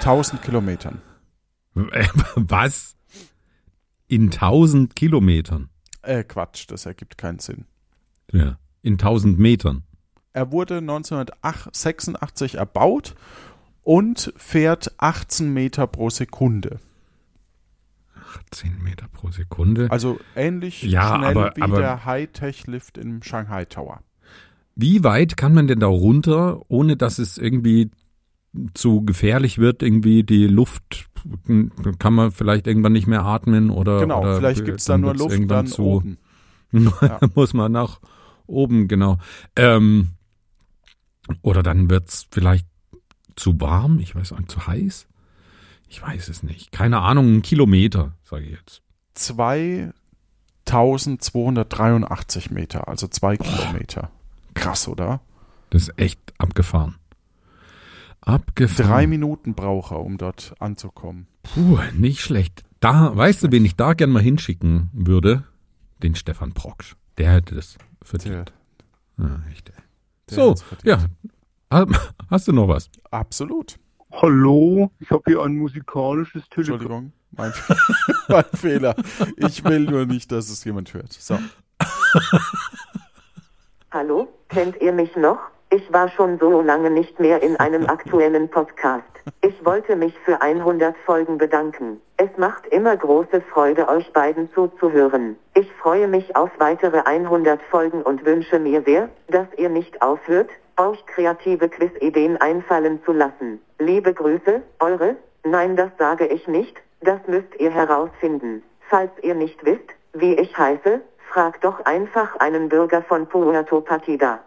1000 Kilometern. Was? In 1000 Kilometern? Äh, Quatsch, das ergibt keinen Sinn. Ja. In 1000 Metern. Er wurde 1986 erbaut und fährt 18 Meter pro Sekunde. 18 Meter pro Sekunde. Also ähnlich Ja, schnell aber- wie aber- der Hightech-Lift im Shanghai Tower. Wie weit kann man denn da runter, ohne dass es irgendwie zu gefährlich wird, irgendwie die Luft kann man vielleicht irgendwann nicht mehr atmen oder Genau, oder vielleicht gibt's da nur Luft irgendwann dann zu, oben. Ja. muss man nach oben, genau. Ähm, oder dann wird's vielleicht zu warm, ich weiß nicht, zu heiß? Ich weiß es nicht. Keine Ahnung, ein Kilometer, sage ich jetzt. 2283 Meter, also zwei Kilometer. Krass, oder? Das ist echt abgefahren. Abgefahren. Drei Minuten braucht er, um dort anzukommen. Puh, nicht schlecht. Da, weißt du, wen ich da gern mal hinschicken würde? Den Stefan Proksch. Der hätte das verdient. Ja, echt. So, ja. Ha- Hast du noch was? Absolut. Hallo, ich habe hier ein musikalisches Telefon. Entschuldigung, mein, mein Fehler. Ich will nur nicht, dass es jemand hört. So. Hallo, kennt ihr mich noch? Ich war schon so lange nicht mehr in einem aktuellen Podcast. Ich wollte mich für 100 Folgen bedanken. Es macht immer große Freude, euch beiden zuzuhören. Ich freue mich auf weitere 100 Folgen und wünsche mir sehr, dass ihr nicht aufhört, euch kreative Quizideen einfallen zu lassen. Liebe Grüße, eure, nein, das sage ich nicht, das müsst ihr herausfinden. Falls ihr nicht wisst, wie ich heiße, fragt doch einfach einen Bürger von Puerto Partida.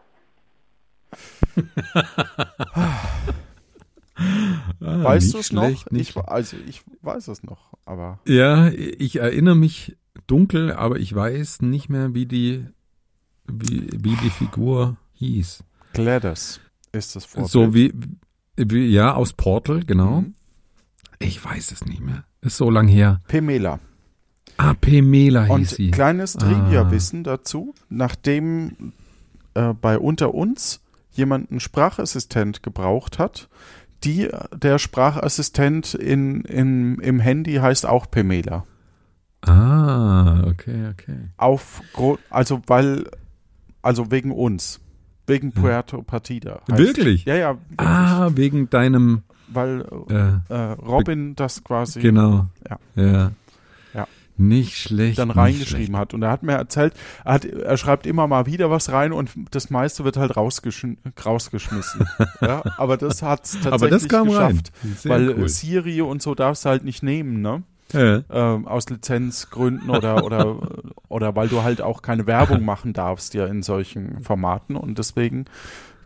Ah, weißt du es noch? nicht Ich, also ich weiß es noch, aber Ja, ich erinnere mich dunkel, aber ich weiß nicht mehr, wie die, wie, wie die Figur hieß. Gladys ist das Vorbild. So wie, ja, aus Portal, genau. Mhm. Ich weiß es nicht mehr. Ist so lang her. Pemela. Ah, Pemela hieß Und sie. kleines Ah. Trivia-Wissen dazu, nachdem äh, bei Unter uns jemand einen Sprachassistent gebraucht hat, die, der Sprachassistent in, in, im Handy heißt auch Pemela. Ah, okay, okay. Auf, also weil, also wegen uns. Wegen Puerto Partida. heißt- Wirklich? Ja, ja. Wirklich. Ah, wegen deinem. Weil äh, äh, Robin das quasi. Genau. Ja. Ja. Ja. Nicht schlecht. dann reingeschrieben schlecht. hat. Und er hat mir erzählt, er, hat, er schreibt immer mal wieder was rein und das meiste wird halt rausgeschn rausgeschmissen. ja, aber das hat es tatsächlich Aber das kam rein. geschafft. Sehr weil cool. Siri und so darfst du halt nicht nehmen, ne? Ja. Ähm, aus Lizenzgründen oder, oder, oder weil du halt auch keine Werbung machen darfst ja in solchen Formaten und deswegen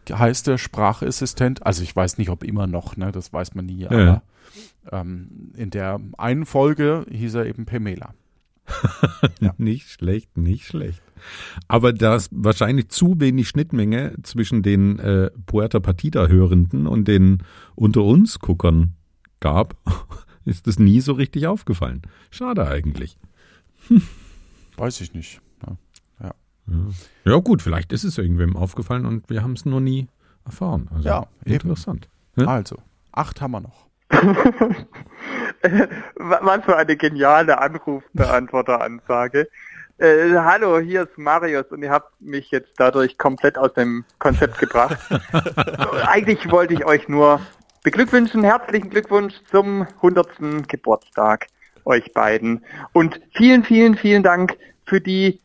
heißt der Sprachassistent, also ich weiß nicht, ob immer noch, ne, das weiß man nie, aber ähm, in der einen Folge hieß er eben Pemela. Nicht schlecht, nicht schlecht. Aber da es wahrscheinlich zu wenig Schnittmenge zwischen den äh, Puerta Partida-Hörenden und den unter uns Guckern gab, ist es nie so richtig aufgefallen. Schade eigentlich. Weiß ich nicht. Ja. ja. Ja. ja gut, vielleicht ist es irgendwem aufgefallen und wir haben es nur nie erfahren. Also Ja, eben. interessant. Also, acht haben wir noch. Was für eine geniale Anrufbeantworteransage. Äh, hallo, hier ist Marius und ihr habt mich jetzt dadurch komplett aus dem Konzept gebracht. Eigentlich wollte ich euch nur beglückwünschen, herzlichen Glückwunsch zum 100. Geburtstag. euch beiden. Und vielen, vielen, vielen Dank für die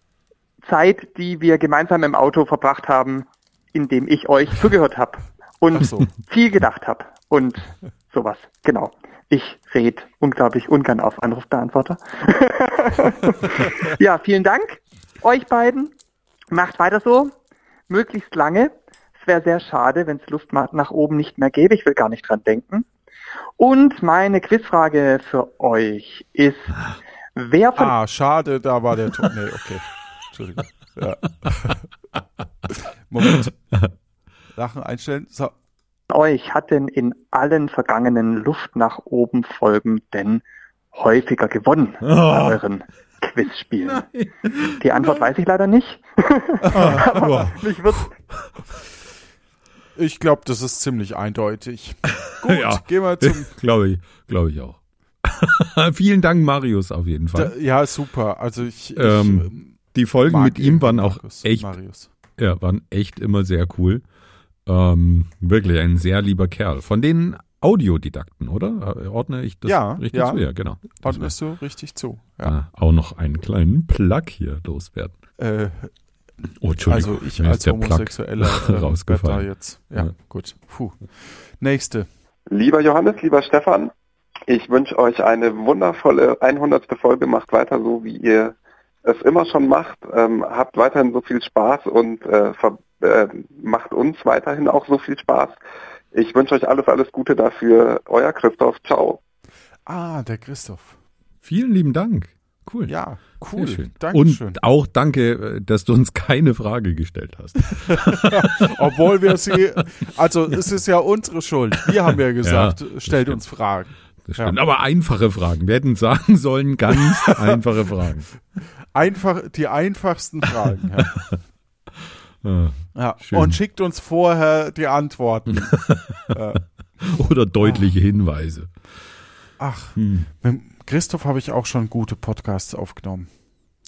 Zeit, die wir gemeinsam im Auto verbracht haben, in dem ich euch zugehört habe und so. viel gedacht habe und sowas. Genau. Ich rede unglaublich ungern auf Anrufbeantworter. ja, vielen Dank euch beiden. Macht weiter so, möglichst lange. Wäre sehr schade, wenn es Luft nach oben nicht mehr gäbe. Ich will gar nicht dran denken. Und meine Quizfrage für euch ist, wer von Ah, schade, da war der Ton. Nee, okay. Entschuldigung. Ja. Moment. Lachen einstellen. So. euch hat denn in allen vergangenen Luft nach oben Folgen denn häufiger gewonnen Oh. bei euren Quizspielen? Die Antwort weiß ich leider nicht. Aber mich wird Ich glaube, das ist ziemlich eindeutig. Gut, ja, gehen wir zum. Glaube ich, glaube ich auch. Vielen Dank, Marius, auf jeden Fall. Da, ja, super. Also ich, ich ähm, die Folgen mit ihm waren auch Markus, echt, Marius. ja, waren echt immer sehr cool. Ähm, wirklich ein sehr lieber Kerl. Von den Audiodidakten, oder? Äh, Ordne ich das ja, richtig ja. zu? Ja, genau. Ordnest du richtig zu. Ja. Ah, auch noch einen kleinen Plug hier loswerden. Äh, oh, Entschuldigung. Also ich als Homosexueller äh, rausgefallen. jetzt. Ja, Ja. gut. Puh. Nächste. Lieber Johannes, lieber Stefan, ich wünsche euch eine wundervolle 100. Folge. Macht weiter so, wie ihr es immer schon macht. Ähm, habt weiterhin so viel Spaß und äh, äh, macht uns weiterhin auch so viel Spaß. Ich wünsche euch alles, alles Gute dafür. Euer Christoph. Ciao. Ah, der Christoph. Vielen lieben Dank. Cool. Ja, cool. Dankeschön. Und auch danke, äh, dass du uns keine Frage gestellt hast. Obwohl wir sie, also es ist ja unsere Schuld. Wir haben ja gesagt, Ja, stellt uns Fragen. Das stimmt. Aber einfache Fragen. Wir hätten sagen sollen, ganz einfache Fragen. Einfach die einfachsten Fragen. Ja. Ah, Ja. Und schickt uns vorher die Antworten. ja. Oder deutliche Hinweise. Ach, Hm. Christoph habe ich auch schon gute Podcasts aufgenommen.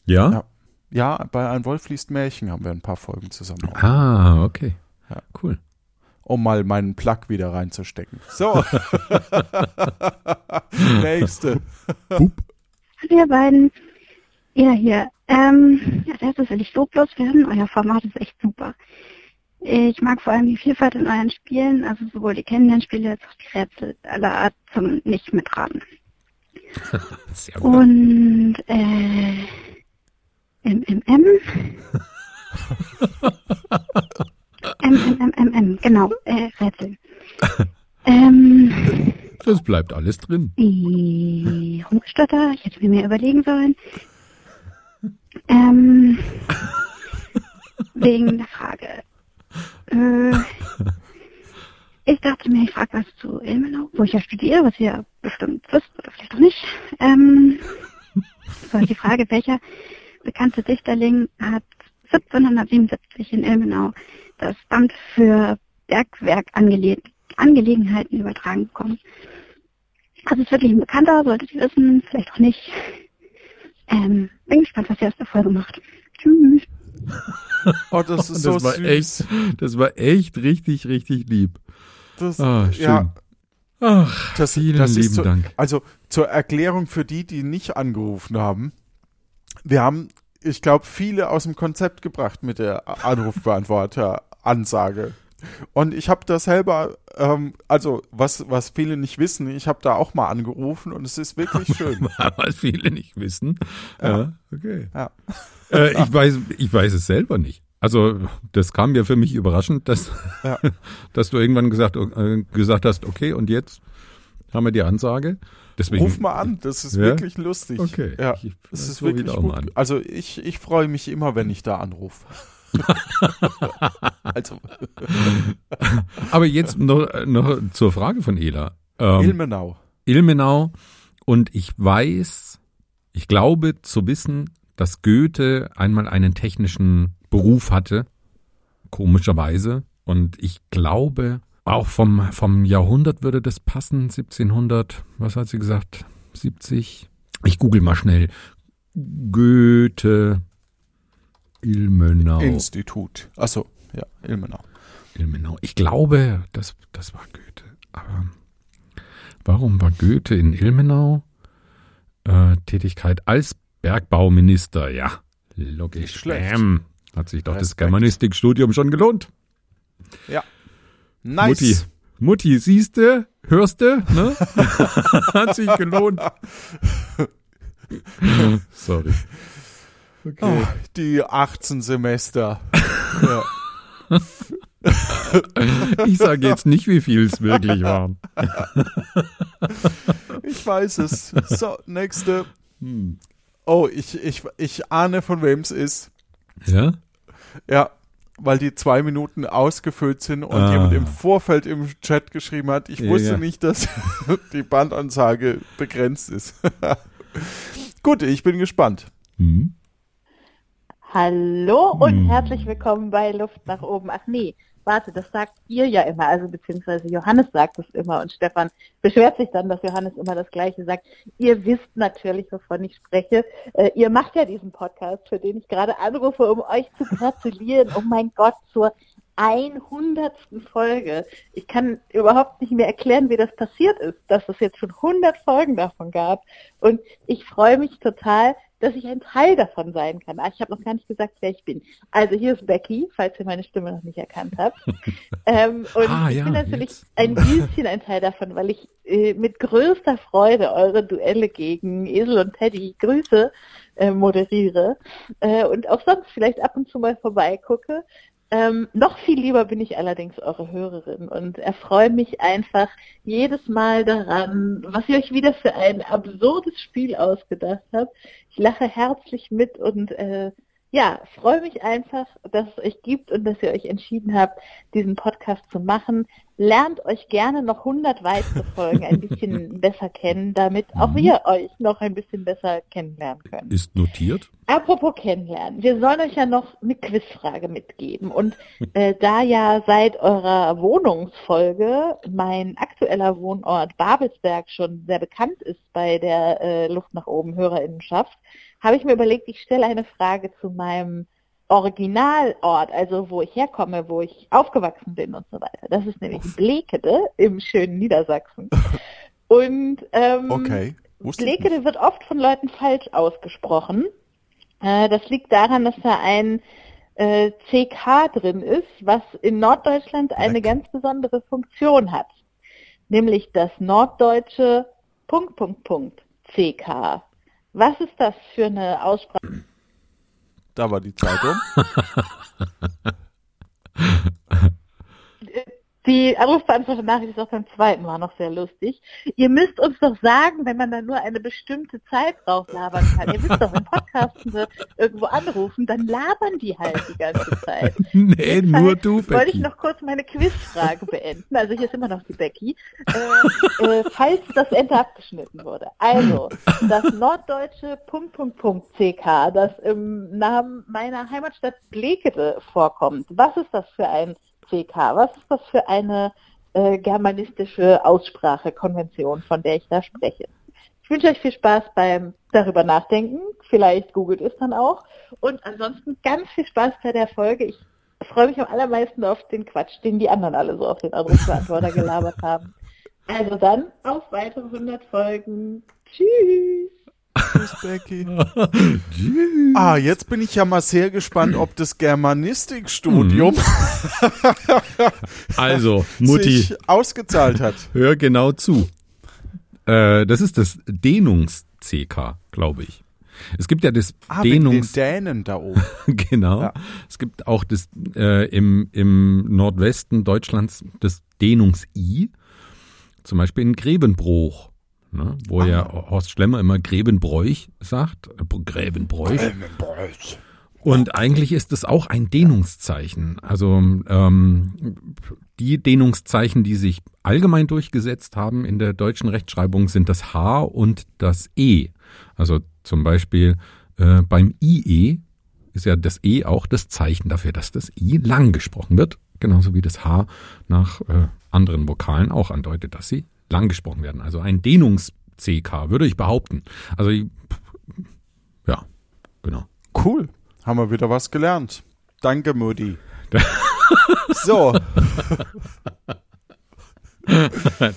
Ja? Ja, ja bei Ein Wolf liest Märchen haben wir ein paar Folgen zusammen. Ah, okay. Ja. Cool. Um mal meinen Plug wieder reinzustecken. So. Nächste. Hallo ihr beiden. Ja, hier. Ähm, als erstes will ich loblos werden. Euer Format ist echt super. Ich mag vor allem die Vielfalt in euren Spielen, also sowohl die Kennenlernspiele als auch die Rätsel aller Art zum Nicht-Mitraten. Und, äh, MMM? MMMM, genau, äh, Rätsel. Ähm, Das bleibt alles drin. die Rumgestotter, ich hätte mir mehr überlegen sollen. Ähm, wegen der Frage. Äh, ich dachte mir, ich frage was zu Ilmenau, wo ich ja studiere, was ihr bestimmt wisst oder vielleicht auch nicht. Ähm, so, die Frage, welcher bekannte Dichterling hat 1777 in Ilmenau das Amt für Bergwerkangelegenheiten übertragen bekommen? Also ist wirklich ein Bekannter, solltet ihr wissen, vielleicht auch nicht. Ähm, bin gespannt, was ihr aus der Folge macht. Tschüss. Oh, das ist so das war süß. echt, das war echt richtig, richtig lieb. Das, ah, schön. ja. Ach, Das, vielen das lieben so, Dank. Also zur Erklärung für die, die nicht angerufen haben. Wir haben, ich glaube, viele aus dem Konzept gebracht mit der Anrufbeantworter-Ansage. Und ich habe das selber, ähm, also was, was viele nicht wissen, ich habe da auch mal angerufen und es ist wirklich schön. Was viele nicht wissen. Ja. Ja, okay. Ja. Äh, ich, weiß, ich weiß es selber nicht. Also das kam mir für mich überraschend, dass, Ja. dass du irgendwann gesagt, äh, gesagt hast, okay, und jetzt haben wir die Ansage. Deswegen, Ruf mal an, das ist Ja? wirklich lustig. Okay. Ja, Ich- es ist wirklich gut. Also ich, ich freue mich immer, wenn ich da anrufe. also. Aber jetzt noch, noch zur Frage von Ela. Ähm, Ilmenau. Ilmenau. Und ich weiß, ich glaube zu wissen, dass Goethe einmal einen technischen Beruf hatte. Komischerweise. Und ich glaube, auch vom, vom Jahrhundert würde das passen. 1700, was hat sie gesagt? 70? Ich google mal schnell. Goethe, Ilmenau. Institut. Achso, ja, Ilmenau. Ilmenau. Ich glaube, das, das war Goethe. Aber warum war Goethe in Ilmenau? äh, Tätigkeit als Bergbauminister. Ja, logisch. schlecht. Bam. Hat sich doch das Respekt. Germanistikstudium schon gelohnt. Ja. Nice. Mutti, Mutti, siehste, hörste, ne? Hat sich gelohnt. Sorry. Oh, die 18 Semester. ja. Ich sage jetzt nicht, wie viel es wirklich waren. Ich weiß es. So, nächste. Hm. Oh, ich, ich, ich ahne, von wem es ist. Ja? Ja, weil die zwei Minuten ausgefüllt sind und Ah. jemand im Vorfeld im Chat geschrieben hat, ich Ja, wusste ja. nicht, dass die Bandansage begrenzt ist. Gut, ich bin gespannt. Hm. Hallo und Hm. herzlich willkommen bei Luft nach oben. Ach nee, warte, das sagt ihr ja immer, also beziehungsweise Johannes sagt es immer und Stefan beschwert sich dann, dass Johannes immer das Gleiche sagt. Ihr wisst natürlich, wovon ich spreche. Äh, ihr macht ja diesen Podcast, für den ich gerade anrufe, um euch zu gratulieren. Oh mein Gott, zur 100. Folge. Ich kann überhaupt nicht mehr erklären, wie das passiert ist, dass es jetzt schon 100 Folgen davon gab. Und ich freue mich total, dass ich ein Teil davon sein kann. Ah, ich habe noch gar nicht gesagt, wer ich bin. Also hier ist Becky, falls ihr meine Stimme noch nicht erkannt habt. ähm, und Ah, ich ja, bin natürlich jetzt. ein bisschen ein Teil davon, weil ich äh, mit größter Freude eure Duelle gegen Esel und Teddy Grüße äh, moderiere äh, und auch sonst vielleicht ab und zu mal vorbeigucke. Ähm, noch viel lieber bin ich allerdings eure Hörerin und erfreue mich einfach jedes Mal daran, was ihr euch wieder für ein absurdes Spiel ausgedacht habt. Ich lache herzlich mit und äh, ja, freue mich einfach, dass es euch gibt und dass ihr euch entschieden habt, diesen Podcast zu machen. Lernt euch gerne noch 100 weitere Folgen ein bisschen besser kennen, damit auch wir euch noch ein bisschen besser kennenlernen können. Ist notiert. Apropos kennenlernen, wir sollen euch ja noch eine Quizfrage mitgeben. Und äh, da ja seit eurer Wohnungsfolge mein aktueller Wohnort Babelsberg schon sehr bekannt ist bei der äh, Luft nach oben Hörerinnenschaft, habe ich mir überlegt, ich stelle eine Frage zu meinem Originalort, also wo ich herkomme, wo ich aufgewachsen bin und so weiter. Das ist nämlich Blekede im schönen Niedersachsen. Und ähm, Okay. Blekede wird oft von Leuten falsch ausgesprochen. Äh, das liegt daran, dass da ein äh, CK drin ist, was in Norddeutschland eine ganz besondere Funktion hat. Nämlich das norddeutsche Punkt, Punkt, Punkt CK. Was ist das für eine Aussprache? Da war die Zeit Die Anrufbeantworter-Nachricht ist auch beim zweiten Mal noch sehr lustig. Ihr müsst uns doch sagen, wenn man dann nur eine bestimmte Zeit drauf labern kann. Ihr wisst doch, wenn Podcasten sie irgendwo anrufen, dann labern die halt die ganze Zeit. Nee, nur du, Wollte ich Becky. noch kurz meine Quizfrage beenden. Also hier ist immer noch die Becky. Äh, äh, falls das Ende abgeschnitten wurde. Also, das norddeutsche Punkt, Punkt, Punkt CK, das im Namen meiner Heimatstadt Blekede vorkommt. Was ist das für ein CK? Was ist das für eine äh, germanistische Aussprachekonvention, von der ich da spreche? Ich wünsche euch viel Spaß beim darüber nachdenken. Vielleicht googelt es dann auch. Und ansonsten ganz viel Spaß bei der Folge. Ich freue mich am allermeisten auf den Quatsch, den die anderen alle so auf den Anrufbeantworter gelabert haben. Also dann auf weitere 100 Folgen. Tschüss. Tschüss, Becky. Ah, jetzt bin ich ja mal sehr gespannt, ob das Germanistikstudium Also, Mutti, sich ausgezahlt hat. hör genau zu. Äh, das ist das Dehnungs-CK, glaube ich. Es gibt ja das Ah, wegen den Dehnungs... Dänen da oben. genau. Es gibt auch das äh, im, im Nordwesten Deutschlands das Dehnungs-I, zum Beispiel in Grevenbruch, ne, wo ja Horst Schlemmer immer Grevenbräuch sagt. Äh, Grevenbräuch. Und eigentlich ist es auch ein Dehnungszeichen. Also ähm, die Dehnungszeichen, die sich allgemein durchgesetzt haben in der deutschen Rechtschreibung, sind das H und das E. Also zum Beispiel äh, beim IE ist ja das E auch das Zeichen dafür, dass das I lang gesprochen wird, genauso wie das H nach äh, anderen Vokalen auch andeutet, dass sie lang gesprochen werden. Also ein Dehnungs-CK, würde ich behaupten. Also ja, genau. Cool. Haben wir wieder was gelernt. Danke, Mutti. so.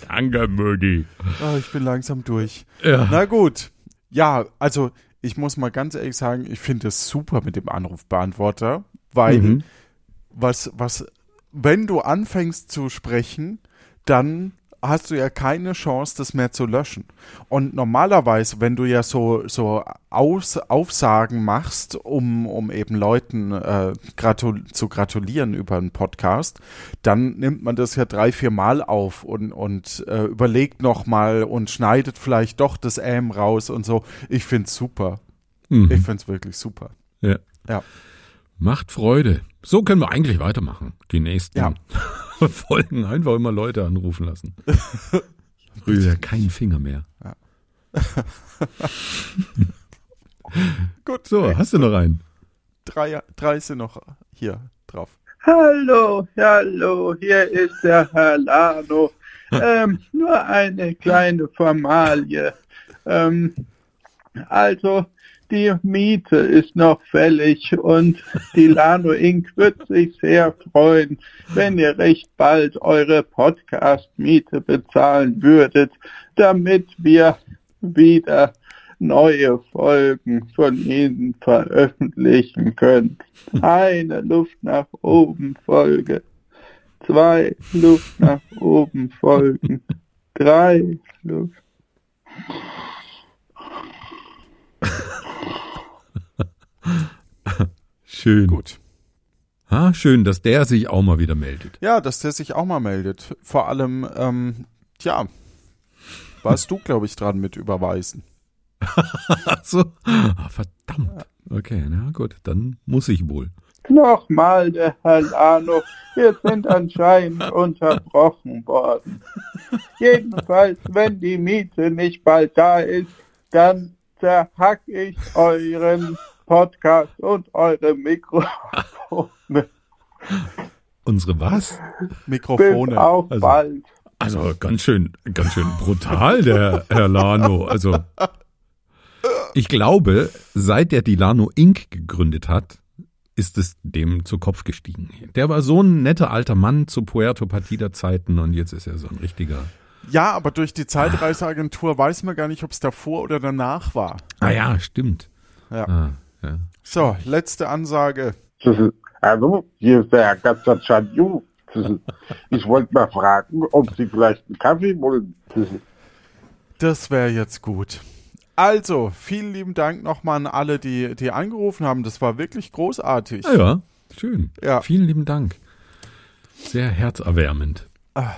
Danke, Mutti. Ah, ich bin langsam durch. Ja. Na gut. Ja, also ich muss mal ganz ehrlich sagen, ich finde es super mit dem Anrufbeantworter, weil Mhm. was, was, wenn du anfängst zu sprechen, dann hast du ja keine Chance, das mehr zu löschen. Und normalerweise, wenn du ja so, so Aus, Aufsagen machst, um, um eben Leuten äh, gratul zu gratulieren über einen Podcast, dann nimmt man das ja drei, vier Mal auf und, und äh, überlegt nochmal und schneidet vielleicht doch das Ähm raus und so. Ich find's super. Mhm. Ich find's wirklich super. Ja. Ja. Macht Freude. So können wir eigentlich weitermachen. Die nächsten Ja. Folgen einfach immer Leute anrufen lassen. Rühre ja keinen Finger mehr. Ja. Gut. So, hast du noch einen? Drei, drei sind noch hier drauf. Hallo, hallo, hier ist der Herr Lano. Ähm, nur eine kleine Formalie. Ähm, also, die Miete ist noch fällig und die Lano Inc. wird sich sehr freuen, wenn ihr recht bald eure Podcast-Miete bezahlen würdet, damit wir wieder neue Folgen von Ihnen veröffentlichen können. Eine Luft nach oben Folge, zwei Luft nach oben Folgen, drei Luft. Schön. Gut. Ha, schön, dass der sich auch mal wieder meldet. Ja, dass der sich auch mal meldet. Vor allem, ähm, tja, warst du, glaube ich, dran mit überweisen. So. Ah, verdammt. Okay, na gut, dann muss ich wohl. Nochmal der Herr Lano, wir sind anscheinend unterbrochen worden. Jedenfalls, wenn die Miete nicht bald da ist, dann zerhack ich euren Podcast und eure Mikrofone. Unsere was? Mikrofone. Bis auf Also- bald. Also ganz schön, ganz schön brutal, der Herr Lano. Also ich glaube, seit er die Lano Inc. gegründet hat, ist es dem zu Kopf gestiegen. Der war so ein netter alter Mann zu Puerto Partida Zeiten und jetzt ist er so ein richtiger. Ja, aber durch die Zeitreiseagentur weiß man gar nicht, ob es davor oder danach war. Ah ja, stimmt. Ja. Ah, ja. So, letzte Ansage. Hallo, hier ist der Herr Gazzaccianu. Ich wollte mal fragen, ob Sie vielleicht einen Kaffee wollen. Das wäre jetzt gut. Also, vielen lieben Dank nochmal an alle, die, die angerufen haben. Das war wirklich großartig. Ah, ja, schön. Ja. Vielen lieben Dank. Sehr herzerwärmend. Ah.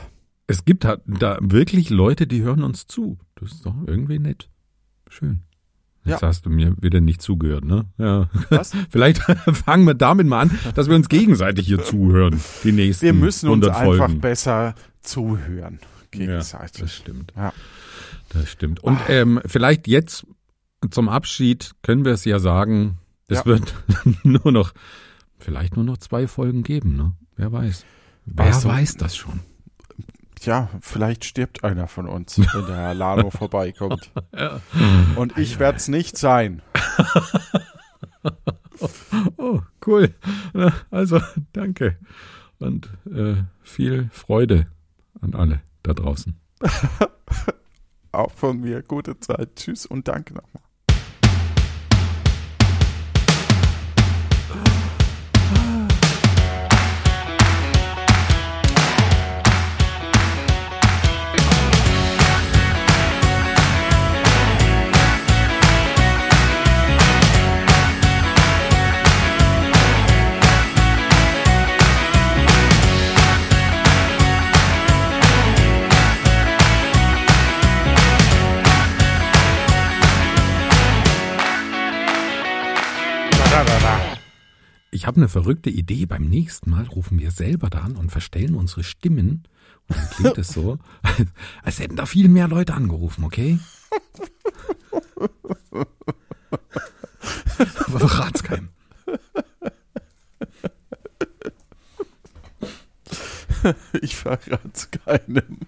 Es gibt halt da wirklich Leute, die hören uns zu. Das ist doch irgendwie nett. Schön. Jetzt Ja. hast du mir wieder nicht zugehört, ne? Ja. Was? Vielleicht fangen wir damit mal an, dass wir uns gegenseitig hier zuhören. Die nächsten Wir müssen uns 100 einfach Folgen. besser zuhören. Gegenseitig. das stimmt. Ja. Das stimmt. Und ähm, vielleicht jetzt zum Abschied können wir es ja sagen, es Ja. wird nur noch, vielleicht nur noch zwei Folgen geben, ne? Wer weiß. Wer Also- weiß das schon? Tja, vielleicht stirbt einer von uns, wenn der Herr Lano vorbeikommt. Ja. Und ich werde es nicht sein. Oh, cool. Na, Also, danke. Und äh, viel Freude an alle da draußen. Auch von mir gute Zeit. Tschüss und danke nochmal. Ich habe eine verrückte Idee. Beim nächsten Mal rufen wir selber da an und verstellen unsere Stimmen. Und dann klingt es so, als hätten da viel mehr Leute angerufen, okay? Aber verrat's keinem. Ich verrate es keinem.